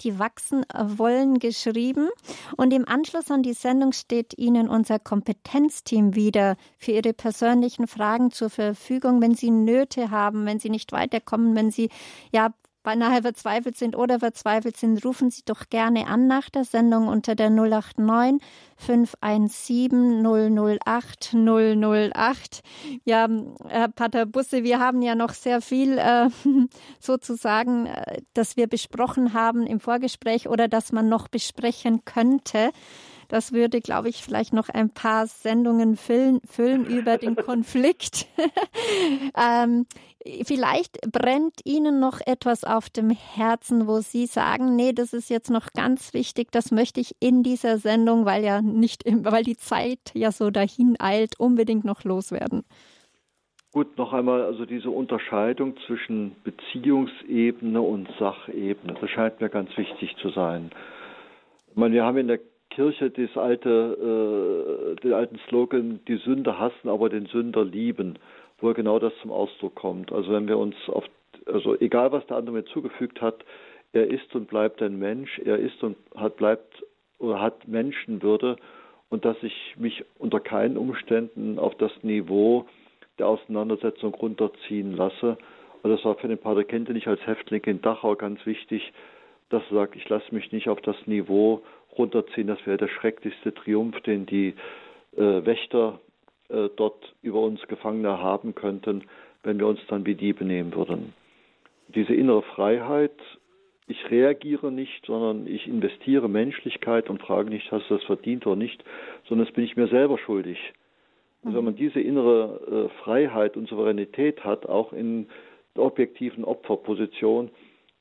die wachsen wollen, geschrieben. Und im Anschluss an die Sendung steht Ihnen unser Kompetenzteam wieder für Ihre persönlichen Fragen zur Verfügung, wenn Sie Nöte haben, wenn Sie nicht weiterkommen, wenn Sie ja beinahe verzweifelt sind oder verzweifelt sind, rufen Sie doch gerne an nach der Sendung unter der 089 517 008 008. Ja, Herr Pater Busse, wir haben ja noch sehr viel äh, sozusagen, äh, das wir besprochen haben im Vorgespräch oder das man noch besprechen könnte. Das würde, glaube ich, vielleicht noch ein paar Sendungen füllen, füllen über den Konflikt. ähm, vielleicht brennt Ihnen noch etwas auf dem Herzen, wo Sie sagen, nee, das ist jetzt noch ganz wichtig, das möchte ich in dieser Sendung, weil ja nicht, weil die Zeit ja so dahin eilt, unbedingt noch loswerden. Gut, noch einmal, also diese Unterscheidung zwischen Beziehungsebene und Sachebene, das scheint mir ganz wichtig zu sein. Ich meine, wir haben in der Kirche das alte, äh, den alten Slogan, die Sünder hassen, aber den Sünder lieben, wo genau das zum Ausdruck kommt. Also wenn wir uns auf, also egal was der andere mir zugefügt hat, er ist und bleibt ein Mensch, er ist und hat bleibt oder hat Menschenwürde und dass ich mich unter keinen Umständen auf das Niveau der Auseinandersetzung runterziehen lasse. Und das war für den Pater Kente nicht als Häftling in Dachau ganz wichtig, dass er sagt, ich lasse mich nicht auf das Niveau runterziehen. Das wäre der schrecklichste Triumph, den die äh, Wächter äh, dort über uns Gefangene haben könnten, wenn wir uns dann wie die benehmen würden. Diese innere Freiheit, ich reagiere nicht, sondern ich investiere Menschlichkeit und frage nicht, hast du das verdient oder nicht, sondern das bin ich mir selber schuldig. Also wenn man diese innere äh, Freiheit und Souveränität hat, auch in der objektiven Opferposition,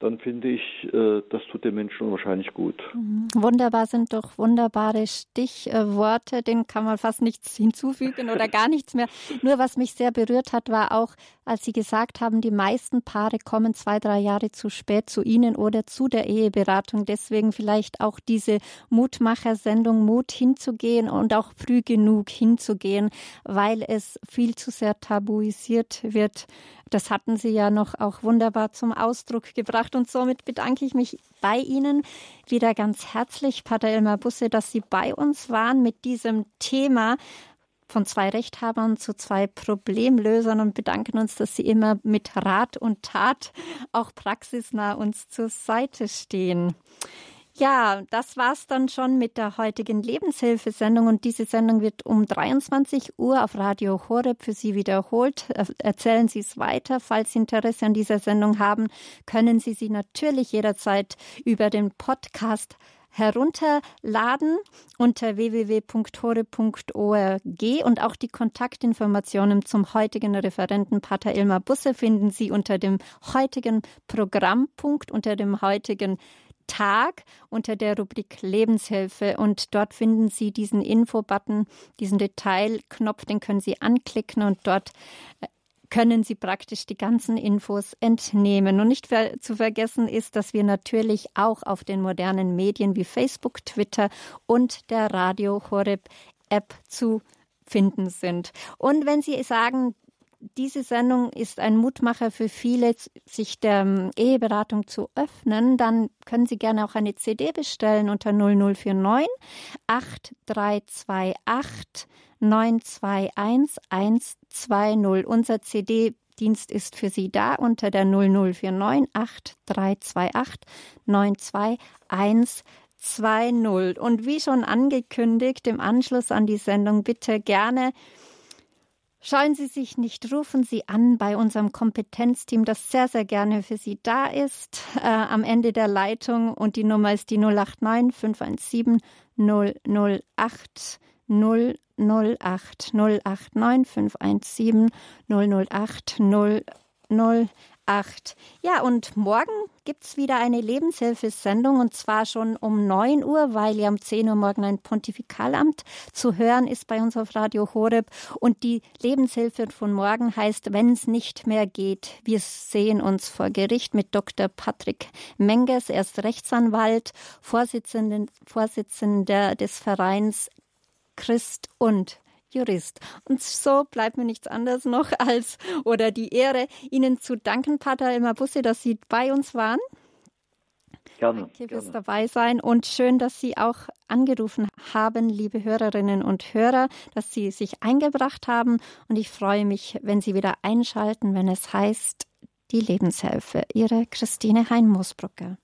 dann finde ich, äh, das tut den Menschen unwahrscheinlich gut. Mhm. Wunderbar sind doch wunderbare Stichworte, denen kann man fast nichts hinzufügen oder gar nichts mehr. Nur was mich sehr berührt hat, war auch, als Sie gesagt haben, die meisten Paare kommen zwei, drei Jahre zu spät zu Ihnen oder zu der Eheberatung. Deswegen vielleicht auch diese Mutmacher-Sendung Mut hinzugehen und auch früh genug hinzugehen, weil es viel zu sehr tabuisiert wird. Das hatten Sie ja noch auch wunderbar zum Ausdruck gebracht und somit bedanke ich mich bei Ihnen wieder ganz herzlich, Pater Elmar Busse, dass Sie bei uns waren mit diesem Thema von zwei Rechthabern zu zwei Problemlösern und bedanken uns, dass Sie immer mit Rat und Tat auch praxisnah uns zur Seite stehen. Ja, das war's dann schon mit der heutigen Lebenshilfesendung und diese Sendung wird um 23 Uhr auf Radio Horeb für Sie wiederholt. Erzählen Sie es weiter. Falls Sie Interesse an dieser Sendung haben, können Sie sie natürlich jederzeit über den Podcast herunterladen unter www.hore.org und auch die Kontaktinformationen zum heutigen Referenten Pater Ilmar Busse finden Sie unter dem heutigen Programmpunkt, unter dem heutigen Tag unter der Rubrik Lebenshilfe. Und dort finden Sie diesen Info-Button, diesen Detailknopf, den können Sie anklicken und dort äh, können Sie praktisch die ganzen Infos entnehmen. Und nicht zu vergessen ist, dass wir natürlich auch auf den modernen Medien wie Facebook, Twitter und der Radio Horeb App zu finden sind. Und wenn Sie sagen, diese Sendung ist ein Mutmacher für viele, sich der ähm, Eheberatung zu öffnen, dann können Sie gerne auch eine CD bestellen unter 0049 8328 921 120. Unser CD Dienst ist für Sie da unter der 0049 8328 921 2.0. Und wie schon angekündigt, im Anschluss an die Sendung bitte gerne Scheuen Sie sich nicht, rufen Sie an bei unserem Kompetenzteam, das sehr, sehr gerne für Sie da ist, äh, am Ende der Leitung. Und die Nummer ist die 089 517 008 008 089 517 008 008. Ja, und morgen gibt es wieder eine Lebenshilfesendung und zwar schon um 9 Uhr, weil ja um 10 Uhr morgen ein Pontifikalamt zu hören ist bei uns auf Radio Horeb. Und die Lebenshilfe von morgen heißt, wenn es nicht mehr geht. Wir sehen uns vor Gericht mit Dr. Patrick Menges. Er ist Rechtsanwalt, Vorsitzender, Vorsitzender des Vereins Christ und Jurist. Und so bleibt mir nichts anderes noch als oder die Ehre, Ihnen zu danken, Pater Elmar Busse, dass Sie bei uns waren. Gerne. Danke fürs dabei sein und schön, dass Sie auch angerufen haben, liebe Hörerinnen und Hörer, dass Sie sich eingebracht haben. Und ich freue mich, wenn Sie wieder einschalten, wenn es heißt, die Lebenshilfe. Ihre Christine Hein-Moosbrucker.